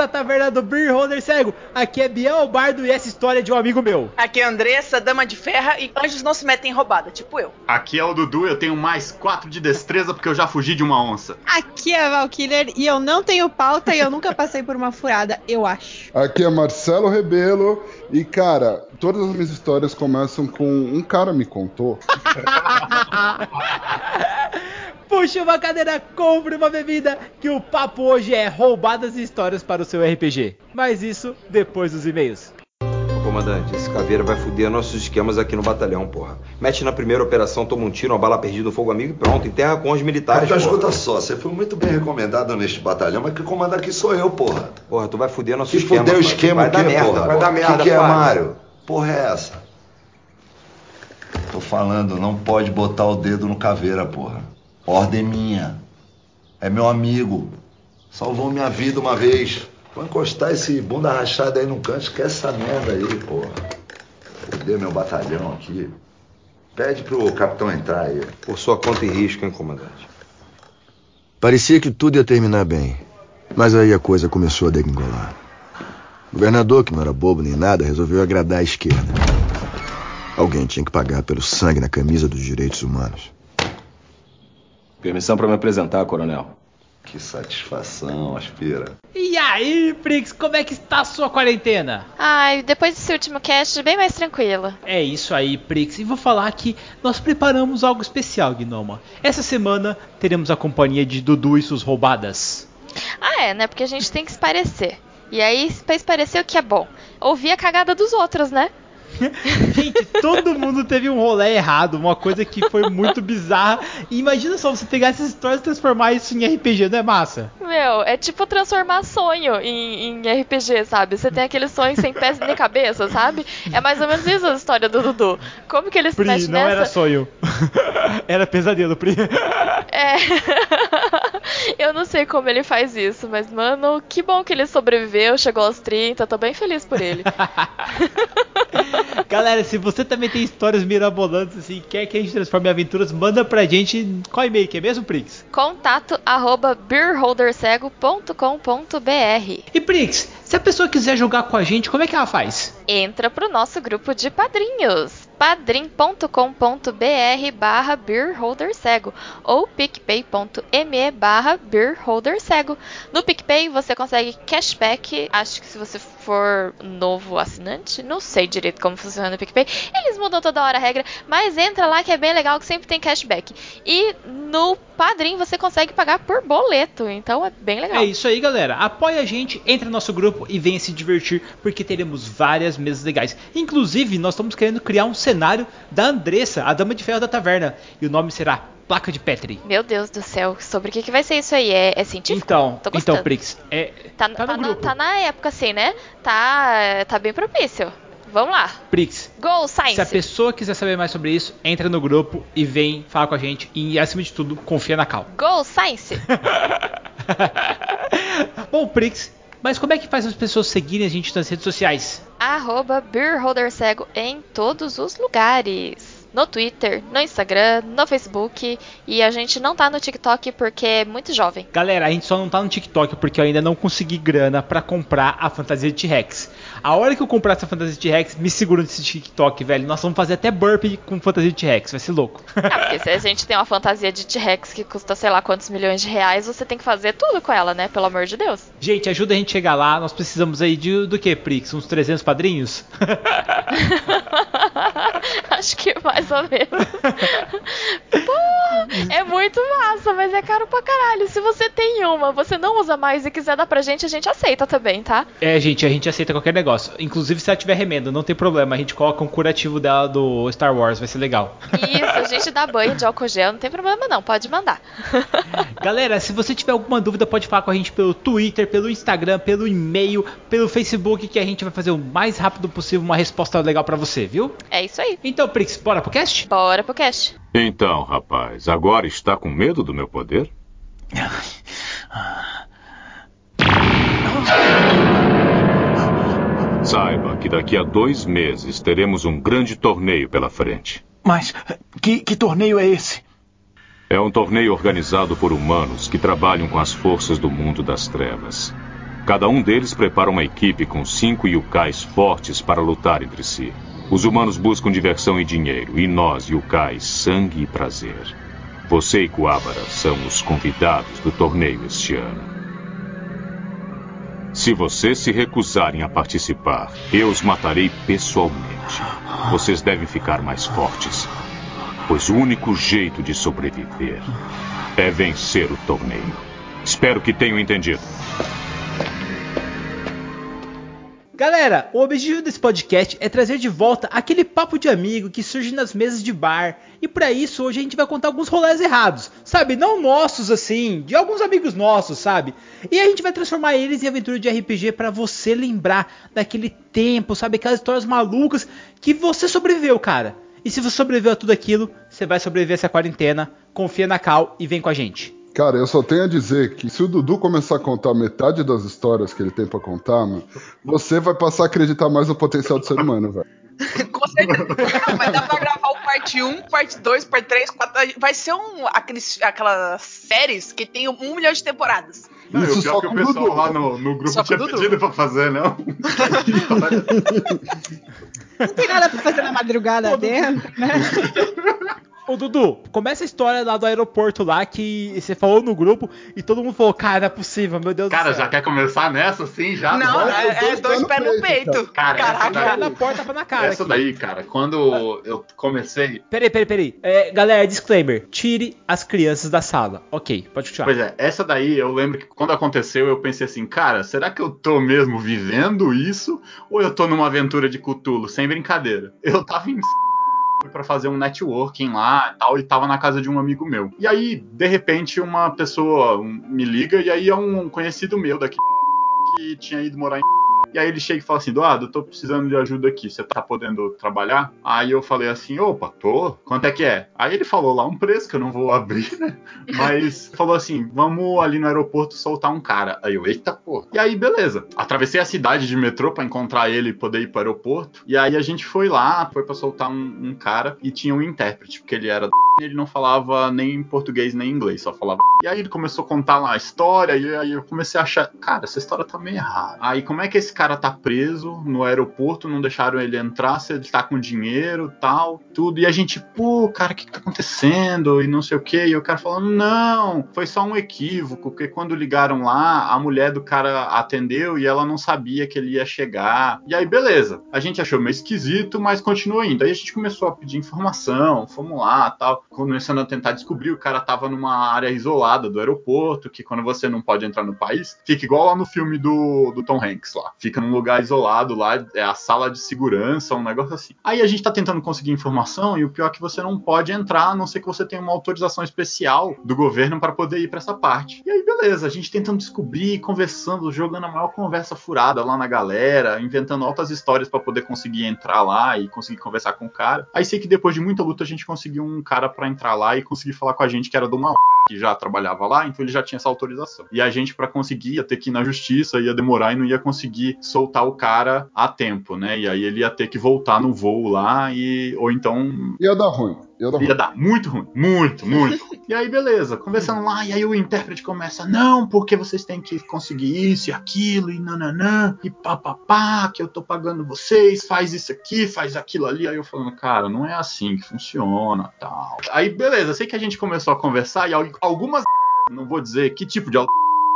da taverna do Beer Holder Cego. Aqui é Biel Bardo e essa história é de um amigo meu. Aqui é a Andressa, dama de ferra e anjos não se metem em roubada, tipo eu. Aqui é o Dudu, eu tenho mais 4 de destreza porque eu já fugi de uma onça. Aqui é a Valkyler e eu não tenho pauta e eu nunca passei por uma furada, eu acho. Aqui é Marcelo Rebelo e, cara, todas as minhas histórias começam com um cara me contou. Puxa uma cadeira, compre uma bebida, que o papo hoje é roubadas e histórias para o seu RPG. Mas isso depois dos e-mails. Ô, comandante, esse caveira vai foder nossos esquemas aqui no batalhão, porra. Mete na primeira operação, toma um tiro, uma bala perdida, um fogo amigo e pronto, enterra com os militares. Porra. escuta só, você foi muito bem recomendado neste batalhão, mas quem comanda aqui sou eu, porra. Porra, tu vai foder nosso Se esquema. fuder o esquema vai o dar merda, porra? vai dar merda, O que, que é. Mário? Porra é essa? Tô falando, não pode botar o dedo no caveira, porra. Ordem minha. É meu amigo. Salvou minha vida uma vez. Vou encostar esse bunda rachada aí no canto, esquece essa merda aí, porra. Fuder meu batalhão aqui. Pede pro capitão entrar aí. Por sua conta e risco, hein, comandante. Parecia que tudo ia terminar bem. Mas aí a coisa começou a degringolar. O governador, que não era bobo nem nada, resolveu agradar a esquerda. Alguém tinha que pagar pelo sangue na camisa dos direitos humanos. Permissão para me apresentar, coronel. Que satisfação, aspira. E aí, Prix, como é que está a sua quarentena? Ai, depois desse último cast, bem mais tranquila. É isso aí, Prix. E vou falar que nós preparamos algo especial, Gnoma. Essa semana teremos a companhia de Dudu e suas roubadas. Ah, é, né? Porque a gente tem que se parecer. E aí, pra se parecer o que é bom? Ouvir a cagada dos outros, né? Gente, todo mundo teve um rolê errado, uma coisa que foi muito bizarra. E imagina só você pegar essas histórias e transformar isso em RPG, não é massa? Meu, é tipo transformar sonho em, em RPG, sabe? Você tem aquele sonho sem pés nem cabeça, sabe? É mais ou menos isso a história do Dudu. Como que ele se Pri, mexe não nessa? era sonho. era pesadelo, Pri. É. Eu não sei como ele faz isso, mas, mano, que bom que ele sobreviveu, chegou aos 30, tô bem feliz por ele. Galera, se você também tem histórias mirabolantes assim, e quer que a gente transforme em aventuras, manda pra gente qual e-mail que é mesmo, Prix? Contato arroba beerholdercego.com.br E Prix, se a pessoa quiser jogar com a gente, como é que ela faz? Entra pro nosso grupo de padrinhos padrim.com.br barra beerholdercego ou picpay.me barra beerholdercego. No PicPay você consegue cashback, acho que se você for novo assinante, não sei direito como funciona no PicPay, eles mudam toda hora a regra, mas entra lá que é bem legal que sempre tem cashback. E no Padrim você consegue pagar por boleto, então é bem legal. É isso aí, galera. Apoia a gente, entra no nosso grupo e venha se divertir, porque teremos várias mesas legais. Inclusive, nós estamos querendo criar um cenário da Andressa, a dama de ferro da taverna, e o nome será Placa de Petri. Meu Deus do céu, sobre o que, que vai ser isso aí? É, é científico? Então, então, Prix, é, Tá, tá tá no na, tá na época assim, né? Tá, tá bem propício. Vamos lá. Prix, Go, Science! se a pessoa quiser saber mais sobre isso, entra no grupo e vem falar com a gente. E, acima de tudo, confia na Cal. Go, Science! Bom, Prix, mas como é que faz as pessoas seguirem a gente nas redes sociais? Arroba beerholdercego em todos os lugares. No Twitter, no Instagram, no Facebook. E a gente não tá no TikTok porque é muito jovem. Galera, a gente só não tá no TikTok porque eu ainda não consegui grana pra comprar a fantasia de T-Rex. A hora que eu comprar essa fantasia de T-Rex, me segura nesse TikTok, velho. Nós vamos fazer até burpee com fantasia de T-Rex, vai ser louco. Ah, porque se a gente tem uma fantasia de T-Rex que custa sei lá quantos milhões de reais, você tem que fazer tudo com ela, né? Pelo amor de Deus. gente, ajuda a gente a chegar lá. Nós precisamos aí de do que, Prix? Uns 300 padrinhos? Acho que mais ou menos. Pô, é muito massa, mas é caro pra caralho. Se você tem uma, você não usa mais e quiser dar pra gente, a gente aceita também, tá? É, gente, a gente aceita qualquer negócio. Inclusive, se ela tiver remenda, não tem problema. A gente coloca um curativo dela do Star Wars, vai ser legal. Isso, a gente dá banho de álcool gel, não tem problema não, pode mandar. Galera, se você tiver alguma dúvida, pode falar com a gente pelo Twitter, pelo Instagram, pelo e-mail, pelo Facebook, que a gente vai fazer o mais rápido possível uma resposta legal pra você, viu? É isso aí. Então, Prix, bora pro cast? Bora pro cast. Então, rapaz, agora está com medo do meu poder? Saiba que daqui a dois meses teremos um grande torneio pela frente. Mas que, que torneio é esse? É um torneio organizado por humanos que trabalham com as forças do mundo das trevas. Cada um deles prepara uma equipe com cinco yukais fortes para lutar entre si. Os humanos buscam diversão e dinheiro, e nós, yukais, sangue e prazer. Você e Kuwabara são os convidados do torneio este ano. Se vocês se recusarem a participar, eu os matarei pessoalmente. Vocês devem ficar mais fortes, pois o único jeito de sobreviver é vencer o torneio. Espero que tenham entendido. Galera, o objetivo desse podcast é trazer de volta aquele papo de amigo que surge nas mesas de bar. E para isso, hoje a gente vai contar alguns rolês errados, sabe? Não nossos assim, de alguns amigos nossos, sabe? E a gente vai transformar eles em aventura de RPG para você lembrar daquele tempo, sabe? Aquelas histórias malucas que você sobreviveu, cara. E se você sobreviveu a tudo aquilo, você vai sobreviver essa quarentena. Confia na Cal e vem com a gente. Cara, eu só tenho a dizer que se o Dudu começar a contar metade das histórias que ele tem pra contar, mano, você vai passar a acreditar mais no potencial do ser humano, velho. Com certeza. Vai dar pra gravar o parte 1, parte 2, parte 3, 4. Vai ser um, aqueles, aquelas séries que tem um milhão de temporadas. Não, Isso o pior só que o pessoal Dudu. lá no, no grupo Só tinha Dudu. pedido pra fazer, não? Não tem nada pra fazer na madrugada dentro, né? Ô Dudu, começa a história lá do aeroporto lá que você falou no grupo e todo mundo falou, cara, não é possível, meu Deus Cara, do céu. já quer começar nessa assim, já? Não, Bota é, é dois dois pés no peito, peito. Cara, essa Caraca. daí- na porta pra na cara Essa aqui. daí, cara, quando eu comecei. Peraí, peraí, peraí. É, galera, disclaimer. Tire as crianças da sala. Ok, pode continuar. Pois é, essa daí eu lembro que quando aconteceu eu pensei assim, cara, será que eu tô mesmo vivendo isso? Ou eu tô numa aventura de Cthulhu? Sem brincadeira. Eu tava em pra fazer um networking lá e tal, e tava na casa de um amigo meu. E aí, de repente, uma pessoa me liga, e aí é um conhecido meu daqui que tinha ido morar em e aí ele chega e fala assim, Eduardo, eu tô precisando de ajuda aqui, você tá podendo trabalhar? Aí eu falei assim, opa, tô, quanto é que é? Aí ele falou lá um preço que eu não vou abrir, né? Mas falou assim, vamos ali no aeroporto soltar um cara. Aí eu, eita porra. E aí, beleza. Atravessei a cidade de metrô pra encontrar ele e poder ir pro aeroporto. E aí a gente foi lá, foi pra soltar um, um cara e tinha um intérprete, porque ele era ele não falava nem português nem inglês, só falava. E aí ele começou a contar lá a história, e aí eu comecei a achar, cara, essa história tá meio errada. Aí como é que esse cara tá preso no aeroporto, não deixaram ele entrar, se ele tá com dinheiro tal, tudo. E a gente, pô, cara, o que, que tá acontecendo? E não sei o que. E o cara falando, não, foi só um equívoco, porque quando ligaram lá, a mulher do cara atendeu e ela não sabia que ele ia chegar. E aí, beleza. A gente achou meio esquisito, mas continuou indo. Aí a gente começou a pedir informação, fomos lá tal, começando a tentar descobrir. O cara tava numa área isolada do aeroporto, que quando você não pode entrar no país, fica igual lá no filme do, do Tom Hanks lá. Fica num lugar isolado lá, é a sala de segurança, um negócio assim. Aí a gente tá tentando conseguir informação e o pior é que você não pode entrar, a não ser que você tenha uma autorização especial do governo para poder ir para essa parte. E aí, beleza, a gente tentando descobrir, conversando, jogando a maior conversa furada lá na galera, inventando altas histórias para poder conseguir entrar lá e conseguir conversar com o cara. Aí sei que depois de muita luta a gente conseguiu um cara para entrar lá e conseguir falar com a gente que era de uma que já trabalhava lá, então ele já tinha essa autorização. E a gente, para conseguir, ia ter que ir na justiça, ia demorar e não ia conseguir soltar o cara a tempo, né? E aí ele ia ter que voltar no voo lá e. Ou então. Ia dar ruim. Ia dar. Ia dar muito ruim, muito, muito. e aí, beleza, conversando lá, e aí o intérprete começa, não, porque vocês têm que conseguir isso e aquilo, e nananã, e papapá, que eu tô pagando vocês, faz isso aqui, faz aquilo ali. Aí eu falando, cara, não é assim que funciona, tal. Aí, beleza, sei que a gente começou a conversar, e al- algumas, não vou dizer que tipo de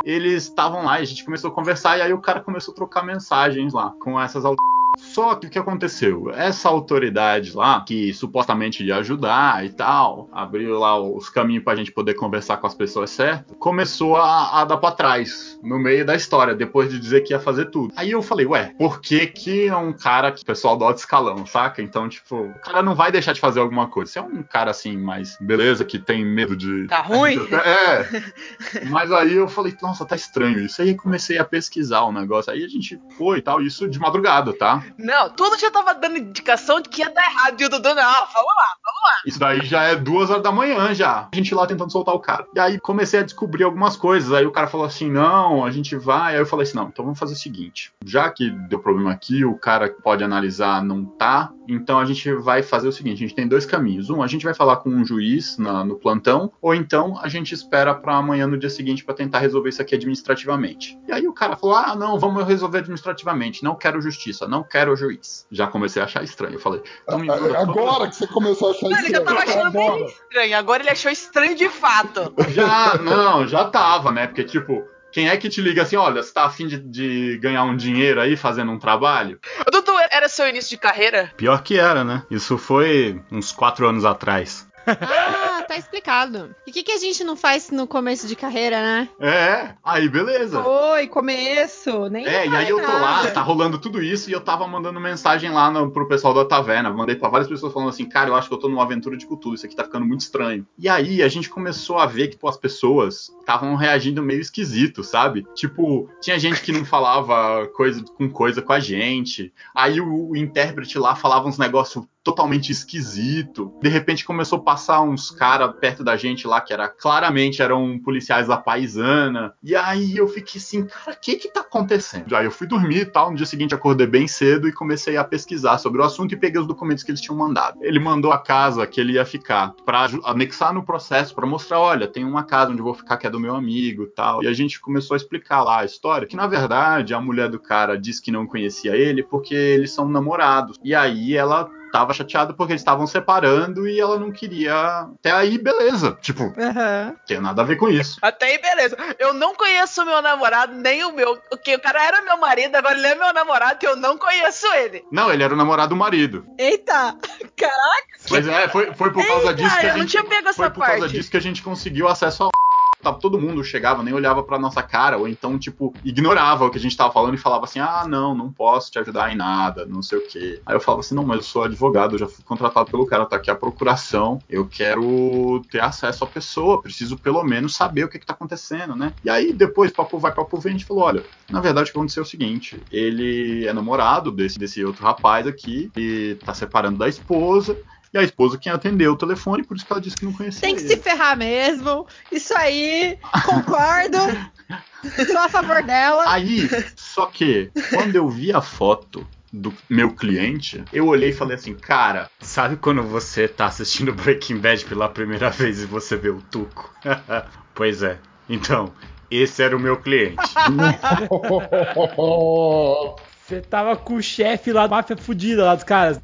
eles estavam lá e a gente começou a conversar, e aí o cara começou a trocar mensagens lá com essas al- só que o que aconteceu? Essa autoridade lá, que supostamente ia ajudar e tal, abriu lá os caminhos pra gente poder conversar com as pessoas certas, começou a, a dar pra trás no meio da história, depois de dizer que ia fazer tudo. Aí eu falei, ué, por que que é um cara que o pessoal do alto escalão, saca? Então, tipo, o cara não vai deixar de fazer alguma coisa. Se é um cara assim, mais beleza, que tem medo de. Tá ruim? É. Mas aí eu falei, nossa, tá estranho isso. Aí comecei a pesquisar o negócio. Aí a gente foi e tal, isso de madrugada, tá? Não, tudo já tava dando indicação de que ia dar errado. E o Dudu, não, vamos lá, vamos Isso daí já é duas horas da manhã já. A gente lá tentando soltar o cara. E aí comecei a descobrir algumas coisas. Aí o cara falou assim: não, a gente vai. Aí eu falei assim: não, então vamos fazer o seguinte. Já que deu problema aqui, o cara pode analisar não tá. Então a gente vai fazer o seguinte: a gente tem dois caminhos. Um, a gente vai falar com um juiz na- no plantão, ou então a gente espera pra amanhã no dia seguinte pra tentar resolver isso aqui administrativamente. E aí o cara falou: ah, não, vamos resolver administrativamente. Não quero justiça, não quero juiz. Já comecei a achar estranho. Eu falei: então me manda Agora que você começou a achar Ele já tava achando bem estranho. Agora ele achou estranho de fato. Já, não, já tava, né? Porque, tipo, quem é que te liga assim, olha, você tá afim de, de ganhar um dinheiro aí fazendo um trabalho? Dudu, era seu início de carreira? Pior que era, né? Isso foi uns quatro anos atrás. Ah, tá explicado. E o que, que a gente não faz no começo de carreira, né? É, aí beleza. Oi, começo. Nem É, e aí eu tô lá, tá rolando tudo isso, e eu tava mandando mensagem lá no, pro pessoal da taverna. Mandei pra várias pessoas falando assim, cara, eu acho que eu tô numa aventura de cultura, isso aqui tá ficando muito estranho. E aí a gente começou a ver que pô, as pessoas estavam reagindo meio esquisito, sabe? Tipo, tinha gente que não falava coisa com coisa com a gente. Aí o, o intérprete lá falava uns negócios totalmente esquisito. De repente começou a passar uns caras perto da gente lá que era claramente eram policiais da paisana. E aí eu fiquei assim, cara, o que que tá acontecendo? Aí eu fui dormir e tal, no dia seguinte acordei bem cedo e comecei a pesquisar sobre o assunto e peguei os documentos que eles tinham mandado. Ele mandou a casa que ele ia ficar para anexar no processo para mostrar, olha, tem uma casa onde eu vou ficar que é do meu amigo, tal. E a gente começou a explicar lá a história, que na verdade a mulher do cara disse que não conhecia ele porque eles são namorados. E aí ela tava chateada porque eles estavam separando e ela não queria. Até aí, beleza. Tipo, Aham. tem nada a ver com isso. Até aí, beleza. Eu não conheço o meu namorado, nem o meu. Porque o cara era meu marido, agora ele é meu namorado e eu não conheço ele. Não, ele era o namorado do marido. Eita! Caraca! Mas é, foi, foi por causa Eita, disso que a eu não gente. tinha pego essa foi por causa parte. disso que a gente conseguiu acesso ao. Tava, todo mundo chegava, nem olhava pra nossa cara, ou então, tipo, ignorava o que a gente tava falando e falava assim: ah, não, não posso te ajudar em nada, não sei o quê. Aí eu falava assim: não, mas eu sou advogado, eu já fui contratado pelo cara, tá aqui a procuração, eu quero ter acesso à pessoa, preciso pelo menos saber o que que tá acontecendo, né? E aí depois, papo vai, papo vem, a gente falou: olha, na verdade o que aconteceu é o seguinte: ele é namorado desse, desse outro rapaz aqui, e tá separando da esposa. E a esposa quem atendeu o telefone, por isso que ela disse que não conhecia Tem que ele. se ferrar mesmo. Isso aí, concordo. Sou a favor dela. Aí, só que, quando eu vi a foto do meu cliente, eu olhei e falei assim, cara, sabe quando você tá assistindo Breaking Bad pela primeira vez e você vê o Tuco? pois é. Então, esse era o meu cliente. Você tava com o chefe lá, máfia fudida lá dos caras.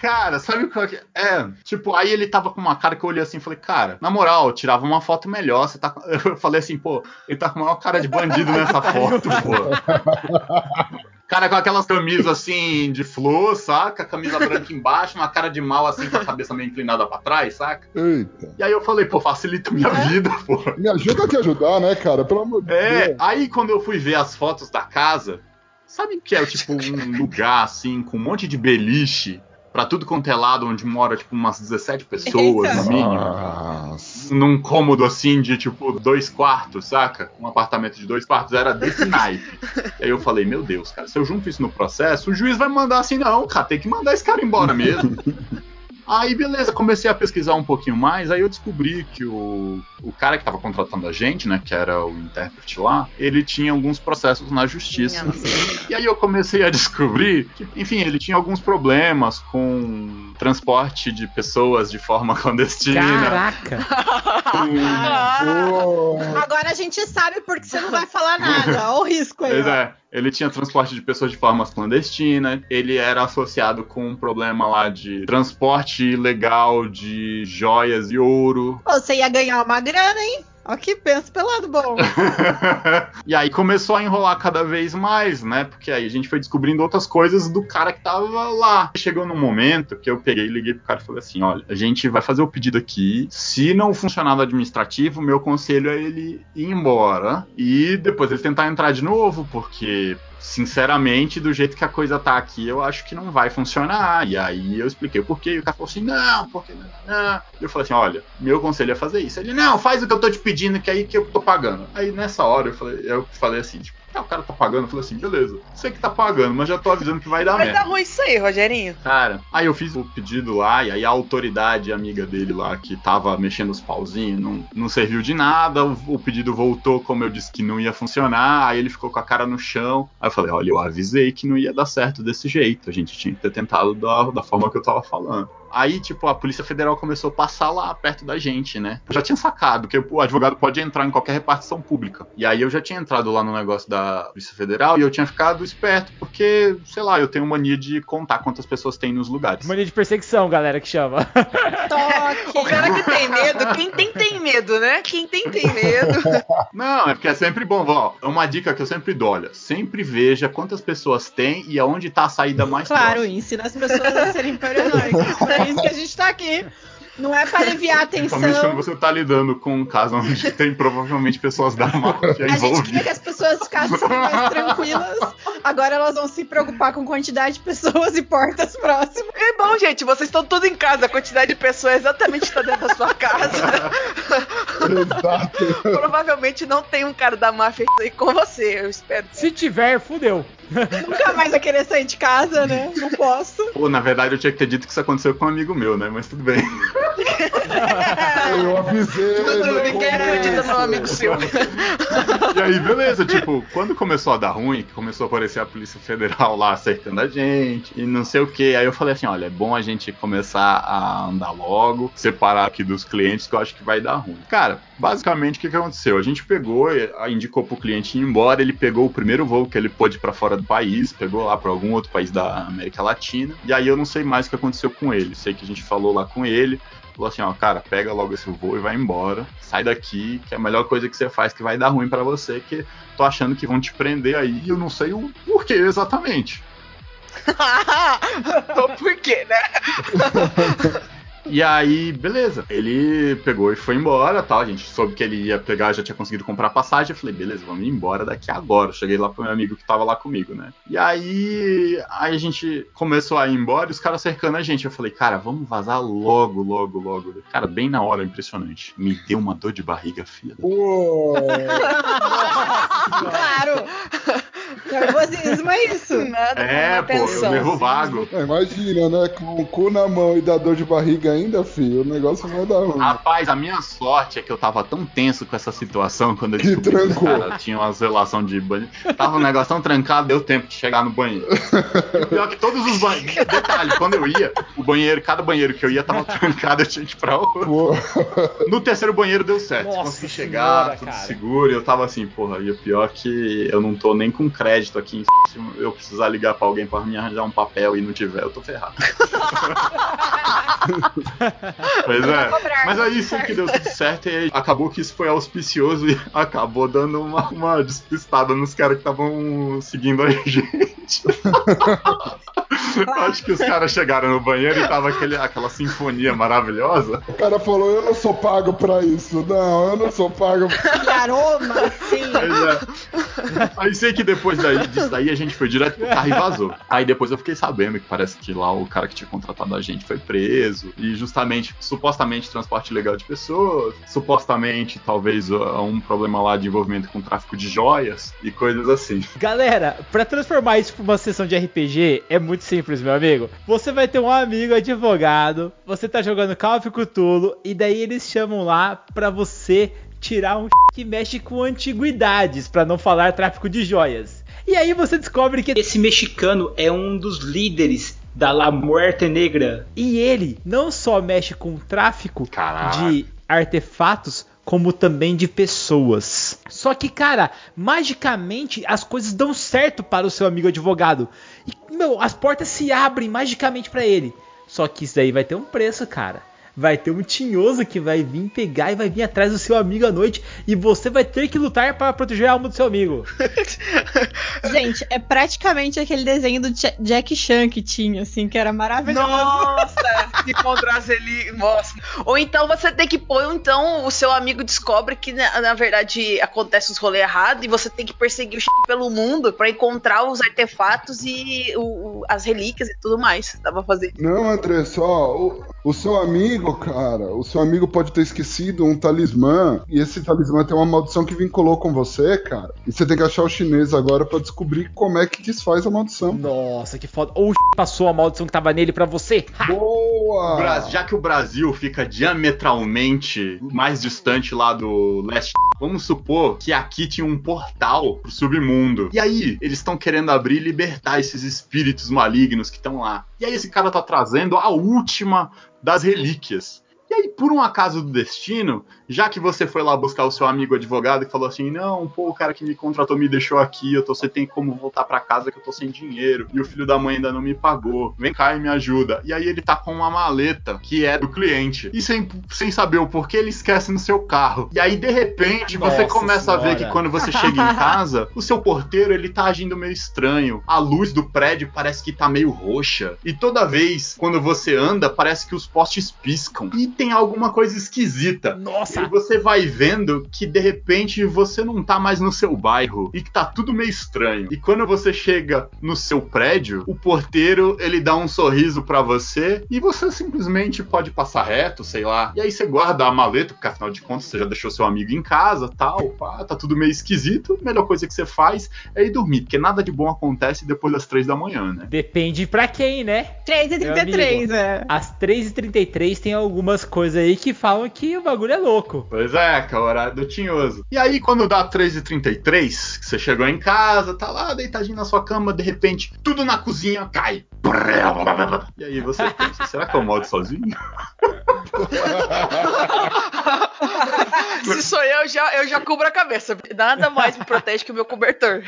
Cara, sabe o que é? É, tipo, aí ele tava com uma cara que eu olhei assim e falei, cara, na moral, eu tirava uma foto melhor. Você tá. com-" Eu falei assim, pô, ele tá com a maior cara de bandido nessa foto, pô. Cara com aquelas camisas assim de flor, saca? Camisa branca embaixo, uma cara de mal assim com a cabeça meio inclinada pra trás, saca? Eita. E aí eu falei, pô, facilita minha vida, pô. Me ajuda a te ajudar, né, cara? Pelo amor de É, Deus. aí quando eu fui ver as fotos da casa, sabe que é tipo um lugar assim, com um monte de beliche pra tudo quanto é lado, onde mora tipo umas 17 pessoas no mínimo. Nossa. Num cômodo assim de tipo dois quartos, saca? Um apartamento de dois quartos era desse naipe. E aí eu falei, meu Deus, cara, se eu junto isso no processo, o juiz vai mandar assim, não, cara, tem que mandar esse cara embora mesmo. Aí, beleza, comecei a pesquisar um pouquinho mais, aí eu descobri que o, o cara que tava contratando a gente, né, que era o intérprete lá, ele tinha alguns processos na justiça. E aí eu comecei a descobrir que, enfim, ele tinha alguns problemas com transporte de pessoas de forma clandestina. Caraca! Agora a gente sabe porque você não vai falar nada. Olha o risco aí. Pois é, ele tinha transporte de pessoas de forma clandestina, ele era associado com um problema lá de transporte ilegal de joias e ouro. Você ia ganhar uma grana, hein? Ó que pensa pelo lado bom. e aí começou a enrolar cada vez mais, né? Porque aí a gente foi descobrindo outras coisas do cara que tava lá. Chegou num momento que eu peguei e liguei pro cara e falei assim: olha, a gente vai fazer o pedido aqui. Se não funcionar no administrativo, meu conselho é ele ir embora. E depois ele tentar entrar de novo, porque. Sinceramente, do jeito que a coisa tá aqui, eu acho que não vai funcionar. E aí eu expliquei o porquê, e o cara falou assim: não, porque não, não. E eu falei assim: olha, meu conselho é fazer isso. Ele, não, faz o que eu tô te pedindo, que é aí que eu tô pagando. Aí nessa hora eu falei, eu falei assim, tipo, Ah, o cara tá pagando. Eu falei assim, beleza. Sei que tá pagando, mas já tô avisando que vai dar Vai merda. dar ruim isso aí, Rogerinho. Cara, aí eu fiz o pedido lá, e aí a autoridade amiga dele lá, que tava mexendo os pauzinhos, não, não serviu de nada, o, o pedido voltou como eu disse que não ia funcionar, aí ele ficou com a cara no chão. Aí eu falei, olha, eu avisei que não ia dar certo desse jeito, a gente tinha que ter tentado da, da forma que eu tava falando. Aí, tipo, a Polícia Federal começou a passar lá perto da gente, né? Eu já tinha sacado que o advogado pode entrar em qualquer repartição pública. E aí eu já tinha entrado lá no negócio da Polícia Federal e eu tinha ficado esperto, porque, sei lá, eu tenho mania de contar quantas pessoas tem nos lugares. Mania de perseguição, galera, que chama. O cara que tem medo, quem tem tem medo, né? Quem tem tem medo. Não, é porque é sempre bom. Ó, é uma dica que eu sempre dou, olha. Sempre veja quantas pessoas tem e aonde tá a saída mais Claro, próxima. ensina as pessoas a serem paranoicas. É isso que a gente tá aqui. Não é pra aliviar a tensão. Principalmente quando você tá lidando com um caso onde tem provavelmente pessoas da máfia A gente queria envolvidas. que as pessoas ficassem mais tranquilas. Agora elas vão se preocupar com quantidade de pessoas e portas próximas. É bom, gente, vocês estão tudo em casa. A quantidade de pessoas exatamente está dentro da sua casa. Exato. Provavelmente não tem um cara da máfia aí com você, eu espero. Se tiver, fudeu. Nunca mais vai querer sair de casa, né? Não posso. Pô, na verdade eu tinha que ter dito que isso aconteceu com um amigo meu, né? Mas tudo bem. Eu avisei. Tudo, ninguém no acredita começo. no amigo seu. E aí, beleza, tipo, quando começou a dar ruim, que começou a aparecer a Polícia Federal lá cercando a gente e não sei o que, aí eu falei assim: olha, é bom a gente começar a andar logo, separar aqui dos clientes que eu acho que vai dar ruim. Cara, basicamente o que, que aconteceu? A gente pegou, indicou pro cliente ir embora, ele pegou o primeiro voo que ele pôde pra fora do país, pegou lá pra algum outro país da América Latina, e aí eu não sei mais o que aconteceu com ele. Sei que a gente falou lá com ele. Falou assim, ó, cara, pega logo esse voo e vai embora. Sai daqui, que é a melhor coisa que você faz, que vai dar ruim pra você, que tô achando que vão te prender aí e eu não sei o porquê exatamente. Por quê, né? E aí, beleza. Ele pegou e foi embora, tal. A gente soube que ele ia pegar, já tinha conseguido comprar passagem. Eu falei, beleza, vamos embora daqui agora. Eu cheguei lá pro meu amigo que tava lá comigo, né? E aí, aí a gente começou a ir embora e os caras cercando a gente. Eu falei, cara, vamos vazar logo, logo, logo. Cara, bem na hora, impressionante. Me deu uma dor de barriga, filha. Claro. Nervosismo é isso. Nada É, pô, eu nervo vago. É, imagina, né? Com o cu na mão e dá dor de barriga ainda, filho. O negócio vai dar ruim. Rapaz, a minha sorte é que eu tava tão tenso com essa situação quando eu Que descobri que trancou. caras tinham uma relação de banheiro. Tava um negócio tão trancado, deu tempo de chegar no banheiro. E o pior é que todos os banheiros. Detalhe, quando eu ia, o banheiro, cada banheiro que eu ia tava trancado, eu tinha que ir pra outro. Pô, No terceiro banheiro deu certo. Nossa Consegui senhora, chegar, tudo cara. seguro. E eu tava assim, porra, e o pior é que eu não tô nem com crédito aqui. Se eu precisar ligar pra alguém pra me arranjar um papel e não tiver, eu tô ferrado. Pois é. Mas aí sim que deu tudo certo e aí acabou que isso foi auspicioso e acabou dando uma, uma despistada nos caras que estavam seguindo a gente. Acho que os caras chegaram no banheiro e tava aquele, aquela sinfonia maravilhosa. o cara falou: Eu não sou pago pra isso. Não, eu não sou pago. Que aroma, sim. Pois é. Aí sei que depois daí, disso daí a gente foi direto pro carro e vazou. Aí depois eu fiquei sabendo que parece que lá o cara que tinha contratado a gente foi preso. E justamente, supostamente, transporte ilegal de pessoas. Supostamente, talvez, uh, um problema lá de envolvimento com tráfico de joias e coisas assim. Galera, pra transformar isso pra uma sessão de RPG é muito simples, meu amigo. Você vai ter um amigo advogado, você tá jogando Call of Cthulhu e daí eles chamam lá pra você tirar um que mexe com antiguidades, pra não falar tráfico de joias. E aí você descobre que esse mexicano é um dos líderes da La Muerte Negra. E ele não só mexe com tráfico Caraca. de artefatos, como também de pessoas. Só que, cara, magicamente as coisas dão certo para o seu amigo advogado. E, meu, as portas se abrem magicamente para ele. Só que isso aí vai ter um preço, cara. Vai ter um tinhoso que vai vir pegar e vai vir atrás do seu amigo à noite e você vai ter que lutar para proteger a alma do seu amigo. Gente, é praticamente aquele desenho do Ja- Jack Chan que tinha, assim, que era maravilhoso. Nossa, se encontrasse ele. Nossa. Ou então você tem que pôr, ou então o seu amigo descobre que na, na verdade acontece os rolês errados e você tem que perseguir o Chico pelo mundo pra encontrar os artefatos e o- as relíquias e tudo mais. Dá pra fazer. Não, André, só o, o seu amigo, amigo, cara, o seu amigo pode ter esquecido um talismã e esse talismã tem uma maldição que vinculou com você, cara. E você tem que achar o chinês agora pra descobrir como é que desfaz a maldição. Nossa, que foda. Ou o passou a maldição que tava nele pra você. Ha! Boa! Bra- Já que o Brasil fica diametralmente mais distante lá do leste, vamos supor que aqui tinha um portal pro submundo. E aí, eles estão querendo abrir e libertar esses espíritos malignos que estão lá. E aí, esse cara tá trazendo a última das relíquias. E aí, por um acaso do destino, já que você foi lá buscar o seu amigo advogado e falou assim: Não, pô, o cara que me contratou me deixou aqui, eu tô, você tem como voltar pra casa que eu tô sem dinheiro, e o filho da mãe ainda não me pagou, vem cá e me ajuda. E aí ele tá com uma maleta que é do cliente, e sem, sem saber o porquê ele esquece no seu carro. E aí, de repente, você Nossa começa a ver Senhora. que quando você chega em casa, o seu porteiro ele tá agindo meio estranho. A luz do prédio parece que tá meio roxa. E toda vez quando você anda, parece que os postes piscam. E tem alguma coisa esquisita. Nossa! E você vai vendo que de repente você não tá mais no seu bairro e que tá tudo meio estranho. E quando você chega no seu prédio, o porteiro ele dá um sorriso pra você e você simplesmente pode passar reto, sei lá. E aí você guarda a maleta, porque afinal de contas você já deixou seu amigo em casa, tal, pá, tá tudo meio esquisito. A melhor coisa que você faz é ir dormir, porque nada de bom acontece depois das três da manhã, né? Depende pra quem, né? 3h33, é. Às 3h33 tem algumas coisas aí que falam que o bagulho é louco. Pois é, que é o horário do tinhoso. E aí, quando dá 3h33, que você chegou em casa, tá lá deitadinho na sua cama, de repente, tudo na cozinha cai. E aí você pensa, será que eu moro sozinho? Se sou eu, já, eu já cubro a cabeça. Nada mais me protege que o meu cobertor.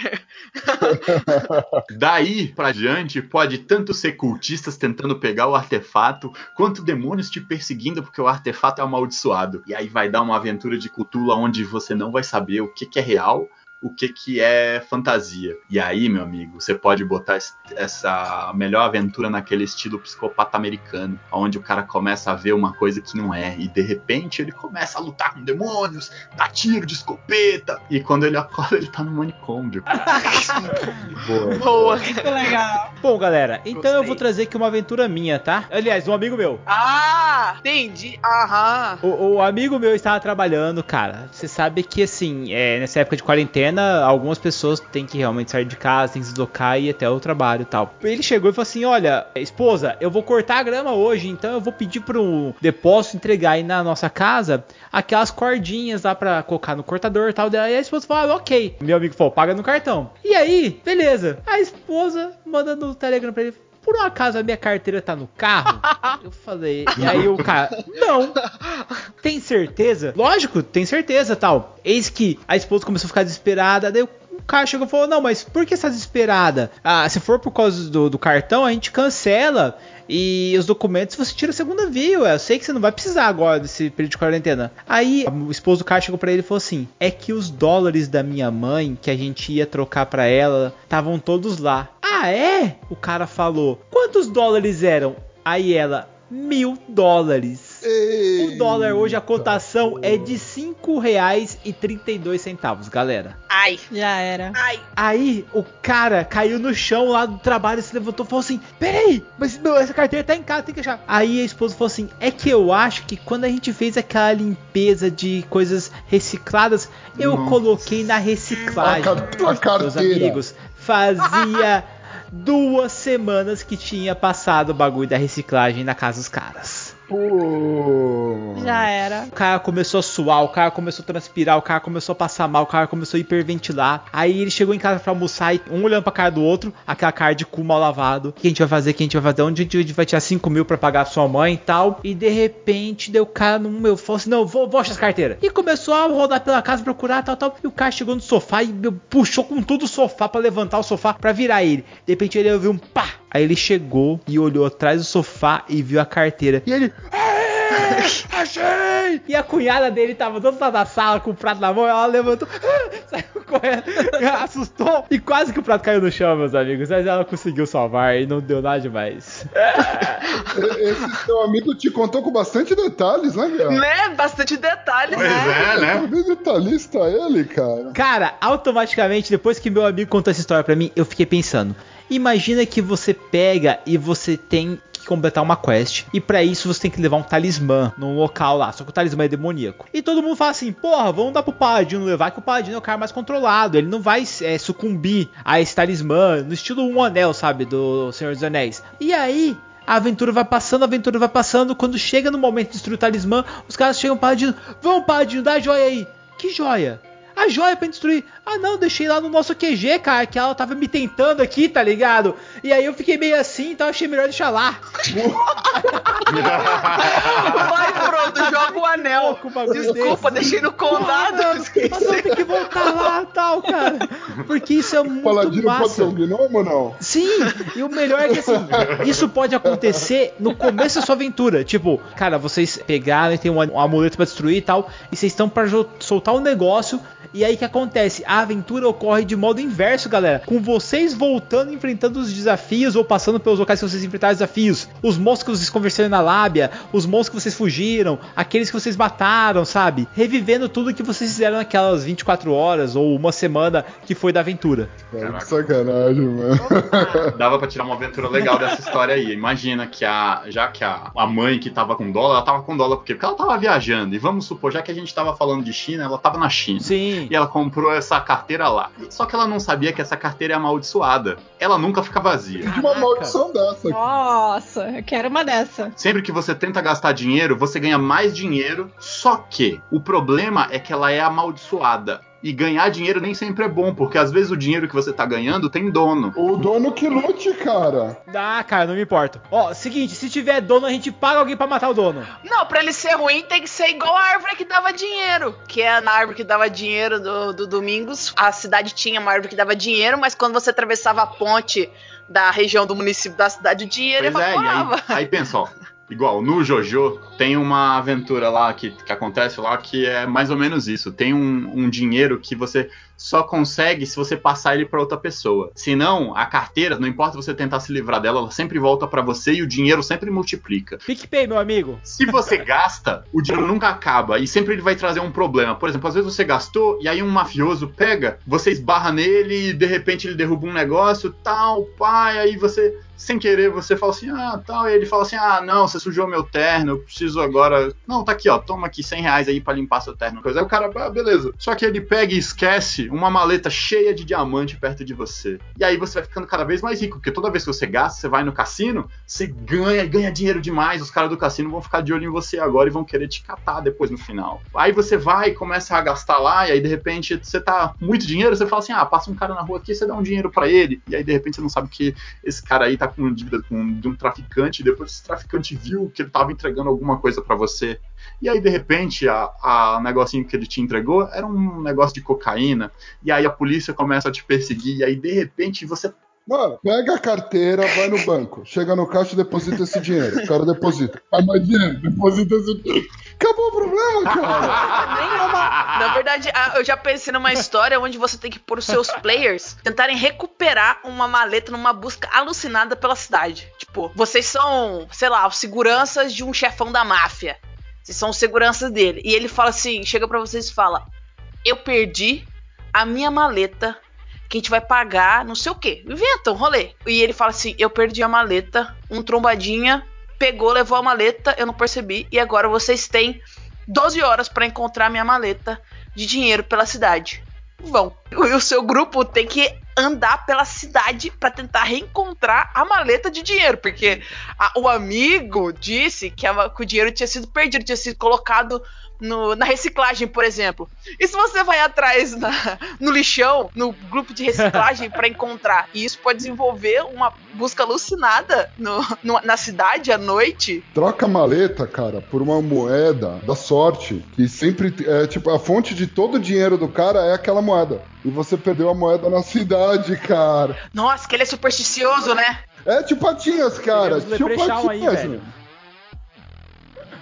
Daí pra diante, pode tanto ser cultistas tentando pegar o artefato, quanto demônios te perseguindo porque o artefato é amaldiçoado. E aí vai dar uma aventura de Cthulhu onde você não vai saber o que, que é real, o que, que é fantasia. E aí, meu amigo, você pode botar es- essa melhor aventura naquele estilo psicopata americano, onde o cara começa a ver uma coisa que não é, e de repente ele começa a lutar com demônios, dá tiro de escopeta, e quando ele acorda, ele tá no manicômio. Boa. Boa. Muito legal. Bom, galera, então eu Gostei. vou trazer aqui uma aventura minha, tá? Aliás, um amigo meu. Ah, entendi. Aham. O, o amigo meu estava trabalhando, cara. Você sabe que, assim, é, nessa época de quarentena, algumas pessoas têm que realmente sair de casa, têm que se deslocar e ir até o trabalho e tal. Ele chegou e falou assim: Olha, esposa, eu vou cortar a grama hoje, então eu vou pedir pro depósito entregar aí na nossa casa aquelas cordinhas lá pra colocar no cortador e tal. Daí a esposa falou: ah, Ok. Meu amigo falou: Paga no cartão. E aí, beleza. A esposa manda no Telegram pra ele. Por um acaso a minha carteira tá no carro? Eu falei. E aí o cara. Não! Tem certeza? Lógico, tem certeza tal. Eis que a esposa começou a ficar desesperada. Daí o cara chegou e falou: Não, mas por que você tá desesperada? Ah, se for por causa do, do cartão, a gente cancela. E os documentos você tira a segunda via. ué. Eu sei que você não vai precisar agora desse período de quarentena. Aí o esposo do cara chegou pra ele e falou assim: É que os dólares da minha mãe que a gente ia trocar pra ela estavam todos lá. Ah, é? O cara falou: Quantos dólares eram? Aí ela: Mil dólares. O dólar hoje, a cotação é de R$ 5,32, galera. Ai, Já era. ai. Aí o cara caiu no chão lá do trabalho, se levantou e falou assim: Peraí, mas meu, essa carteira tá em casa, tem que achar. Aí a esposa falou assim: É que eu acho que quando a gente fez aquela limpeza de coisas recicladas, eu Nossa. coloquei na reciclagem. A car- a carteira. Meus amigos, fazia duas semanas que tinha passado o bagulho da reciclagem na casa dos caras. Pô. Já era. O cara começou a suar, o cara começou a transpirar, o cara começou a passar mal, o cara começou a hiperventilar. Aí ele chegou em casa pra almoçar e um olhando pra cara do outro, aquela cara de cu mal lavado. O que a gente vai fazer? O que a gente vai fazer? Onde a gente vai tirar 5 mil pra pagar a sua mãe e tal? E de repente deu cara no meu, falou assim: não, vou, vou achar essa carteira. E começou a rodar pela casa, procurar tal, tal. E o cara chegou no sofá e meu, puxou com tudo o sofá pra levantar o sofá pra virar ele. De repente ele ouviu um pá. Aí ele chegou e olhou atrás do sofá e viu a carteira. E ele. "Aê, Achei! E a cunhada dele tava do outro lado da sala com o prato na mão. Ela levantou, saiu correndo, assustou e quase que o prato caiu no chão, meus amigos. Mas ela conseguiu salvar e não deu nada demais. Esse seu amigo te contou com bastante detalhes, né, cara? Né? Bastante detalhes, Pois né? é, né? Bem detalhista ele, cara. Cara, automaticamente, depois que meu amigo contou essa história pra mim, eu fiquei pensando. Imagina que você pega e você tem que completar uma quest. E pra isso você tem que levar um talismã num local lá. Só que o talismã é demoníaco. E todo mundo fala assim: porra, vamos dar pro Paladino levar, que o Paladino é o cara mais controlado. Ele não vai é, sucumbir a esse talismã, no estilo Um Anel, sabe? Do Senhor dos Anéis. E aí, a aventura vai passando, a aventura vai passando. Quando chega no momento de destruir o talismã, os caras chegam pro Paladino: Vamos, Paladino, dá a joia aí. Que joia? A joia pra destruir. Ah, não, deixei lá no nosso QG, cara, que ela tava me tentando aqui, tá ligado? E aí eu fiquei meio assim, então achei melhor deixar lá. Vai, Frodo, joga o anel. Desculpa, deixei no condado. Mas eu tenho que voltar lá tal, cara. Porque isso é muito Paladino massa. pode ser um gnomo não? Sim, e o melhor é que assim, isso pode acontecer no começo da sua aventura. Tipo, cara, vocês pegaram e tem um, um amuleto pra destruir e tal, e vocês estão pra jo- soltar o negócio, e aí que acontece? A aventura ocorre de modo inverso, galera. Com vocês voltando, enfrentando os desafios, ou passando pelos locais que vocês enfrentaram desafios. Os monstros que vocês conversaram na lábia, os monstros que vocês fugiram, aqueles que vocês mataram, sabe? Revivendo tudo que vocês fizeram naquelas 24 horas ou uma semana que foi da aventura. Cara, que sacanagem, mano. Dava pra tirar uma aventura legal dessa história aí. Imagina que a. Já que a, a mãe que tava com dólar, ela tava com dólar porque, porque ela tava viajando. E vamos supor, já que a gente tava falando de China, ela tava na China. Sim. E ela comprou essa carteira lá. Só que ela não sabia que essa carteira é amaldiçoada. Ela nunca fica vazia. De uma maldição dessa. Nossa, eu quero uma dessa. Sempre que você tenta gastar dinheiro, você ganha mais dinheiro. Só que o problema é que ela é amaldiçoada. E ganhar dinheiro nem sempre é bom, porque às vezes o dinheiro que você tá ganhando tem dono. O dono que lute, cara. Ah, cara, não me importo. Ó, seguinte, se tiver dono, a gente paga alguém pra matar o dono. Não, pra ele ser ruim tem que ser igual a árvore que dava dinheiro. Que é na árvore que dava dinheiro do, do Domingos. A cidade tinha uma árvore que dava dinheiro, mas quando você atravessava a ponte da região do município da cidade, o dinheiro Pois é, e evaporava. aí, aí pensa, ó. Igual, no Jojo tem uma aventura lá que, que acontece lá que é mais ou menos isso. Tem um, um dinheiro que você só consegue se você passar ele para outra pessoa. Senão, a carteira, não importa você tentar se livrar dela, ela sempre volta para você e o dinheiro sempre multiplica. PicPay, meu amigo. Se você gasta, o dinheiro nunca acaba e sempre ele vai trazer um problema. Por exemplo, às vezes você gastou e aí um mafioso pega, você esbarra nele e de repente ele derruba um negócio, tal, pai, aí você sem querer você fala assim, ah, tal, e ele fala assim, ah, não, você sujou meu terno, eu preciso agora. Não, tá aqui, ó, toma aqui 100 reais aí pra limpar seu terno. Coisa. Aí o cara, ah, beleza. Só que ele pega e esquece uma maleta cheia de diamante perto de você. E aí você vai ficando cada vez mais rico, porque toda vez que você gasta, você vai no cassino, você ganha, ganha dinheiro demais. Os caras do cassino vão ficar de olho em você agora e vão querer te catar depois no final. Aí você vai e começa a gastar lá, e aí de repente você tá muito dinheiro, você fala assim, ah, passa um cara na rua aqui, você dá um dinheiro para ele. E aí de repente você não sabe que esse cara aí tá com dívida com, de um traficante, e depois esse traficante viu que ele tava entregando alguma coisa para você. E aí, de repente, a, a negocinho que ele te entregou era um negócio de cocaína. E aí a polícia começa a te perseguir. E aí, de repente, você. Mano, pega a carteira, vai no banco, chega no caixa e deposita esse dinheiro. O cara deposita. Ah, mais dinheiro, deposita esse dinheiro. Acabou o problema, cara. Na verdade, eu já pensei numa história onde você tem que pôr os seus players tentarem recuperar uma maleta numa busca alucinada pela cidade. Tipo, vocês são, sei lá, os seguranças de um chefão da máfia. Vocês são os seguranças dele. E ele fala assim: chega pra vocês e fala: Eu perdi a minha maleta que a gente vai pagar não sei o quê. Inventa um rolê. E ele fala assim: Eu perdi a maleta, um trombadinha pegou, levou a maleta, eu não percebi, e agora vocês têm 12 horas pra encontrar minha maleta de dinheiro pela cidade. Vão. E o seu grupo tem que andar pela cidade pra tentar reencontrar a maleta de dinheiro, porque a- o amigo disse que, a- que o dinheiro tinha sido perdido, tinha sido colocado no- na reciclagem, por exemplo. E se você vai atrás na- no lixão, no grupo de reciclagem pra encontrar, e isso pode desenvolver uma busca alucinada no- no- na cidade à noite, Troca a maleta, cara, por uma moeda da sorte, que sempre é tipo a fonte de todo o dinheiro do cara é aquela moeda. E você perdeu a moeda na cidade, cara. Nossa, que ele é supersticioso, né? É tipo patinhas, cara. Tipo Leprechaun aí, patinhas, velho.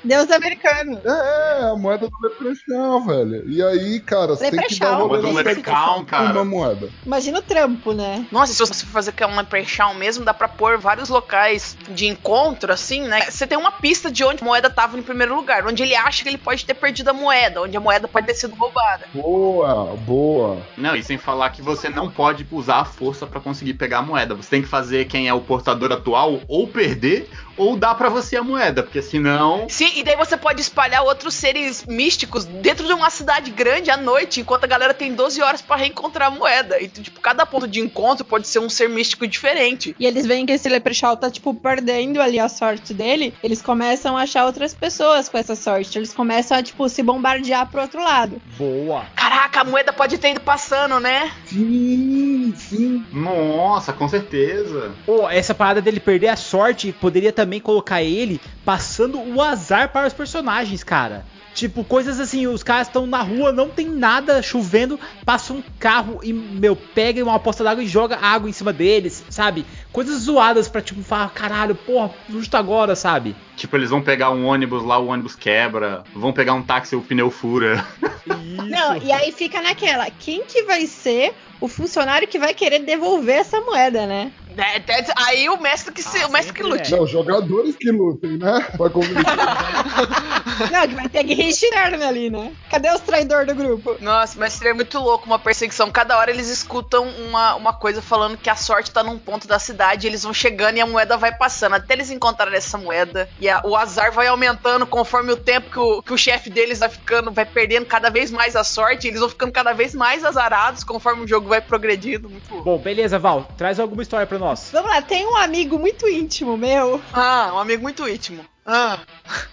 Deus americano. É, é, a moeda do Leprechaun, velho. E aí, cara, você tem que dar uma Moeda do Leprechaun, cara. Uma moeda. Imagina o trampo, né? Nossa, se você for fazer que é um Leprechaun mesmo, dá pra pôr vários locais de encontro, assim, né? Você tem uma pista de onde a moeda tava em primeiro lugar, onde ele acha que ele pode ter perdido a moeda, onde a moeda pode ter sido roubada. Boa, boa. Não, e sem falar que você não pode usar a força pra conseguir pegar a moeda. Você tem que fazer quem é o portador atual ou perder ou dá pra você a moeda, porque senão. Sim, e daí você pode espalhar outros seres místicos dentro de uma cidade grande à noite, enquanto a galera tem 12 horas pra reencontrar a moeda. E, tipo, cada ponto de encontro pode ser um ser místico diferente. E eles veem que esse Leprechaun tá, tipo, perdendo ali a sorte dele. Eles começam a achar outras pessoas com essa sorte. Eles começam a, tipo, se bombardear pro outro lado. Boa. Caraca, a moeda pode ter ido passando, né? Sim, sim. Nossa, com certeza. Pô, essa parada dele perder a sorte poderia também colocar ele passando o azar para os personagens, cara. Tipo, coisas assim, os caras estão na rua, não tem nada, chovendo, passa um carro e, meu, pega uma poça d'água e joga água em cima deles, sabe? Coisas zoadas pra, tipo, falar, caralho, porra, justo agora, sabe? Tipo, eles vão pegar um ônibus lá, o ônibus quebra. Vão pegar um táxi, o pneu fura. Não, e aí fica naquela, quem que vai ser o funcionário que vai querer devolver essa moeda, né? É, é, Aí o mestre que se, o mestre que lute. Não, jogadores que lutem, né? Pra convencer. Não, que vai ter guerra externa ali, né? Cadê os traidores do grupo? Nossa, mas seria muito louco uma perseguição. Cada hora eles escutam uma, uma coisa falando que a sorte tá num ponto da cidade, eles vão chegando e a moeda vai passando. Até eles encontrarem essa moeda. E a- o azar vai aumentando conforme o tempo que o, que o chefe deles vai ficando, vai perdendo cada vez mais a sorte. Eles vão ficando cada vez mais azarados conforme o jogo vai progredindo. Muito. Bom, beleza, Val, traz alguma história pra nós. Vamos lá, tem um amigo muito íntimo meu. Ah, um amigo muito íntimo. Ah.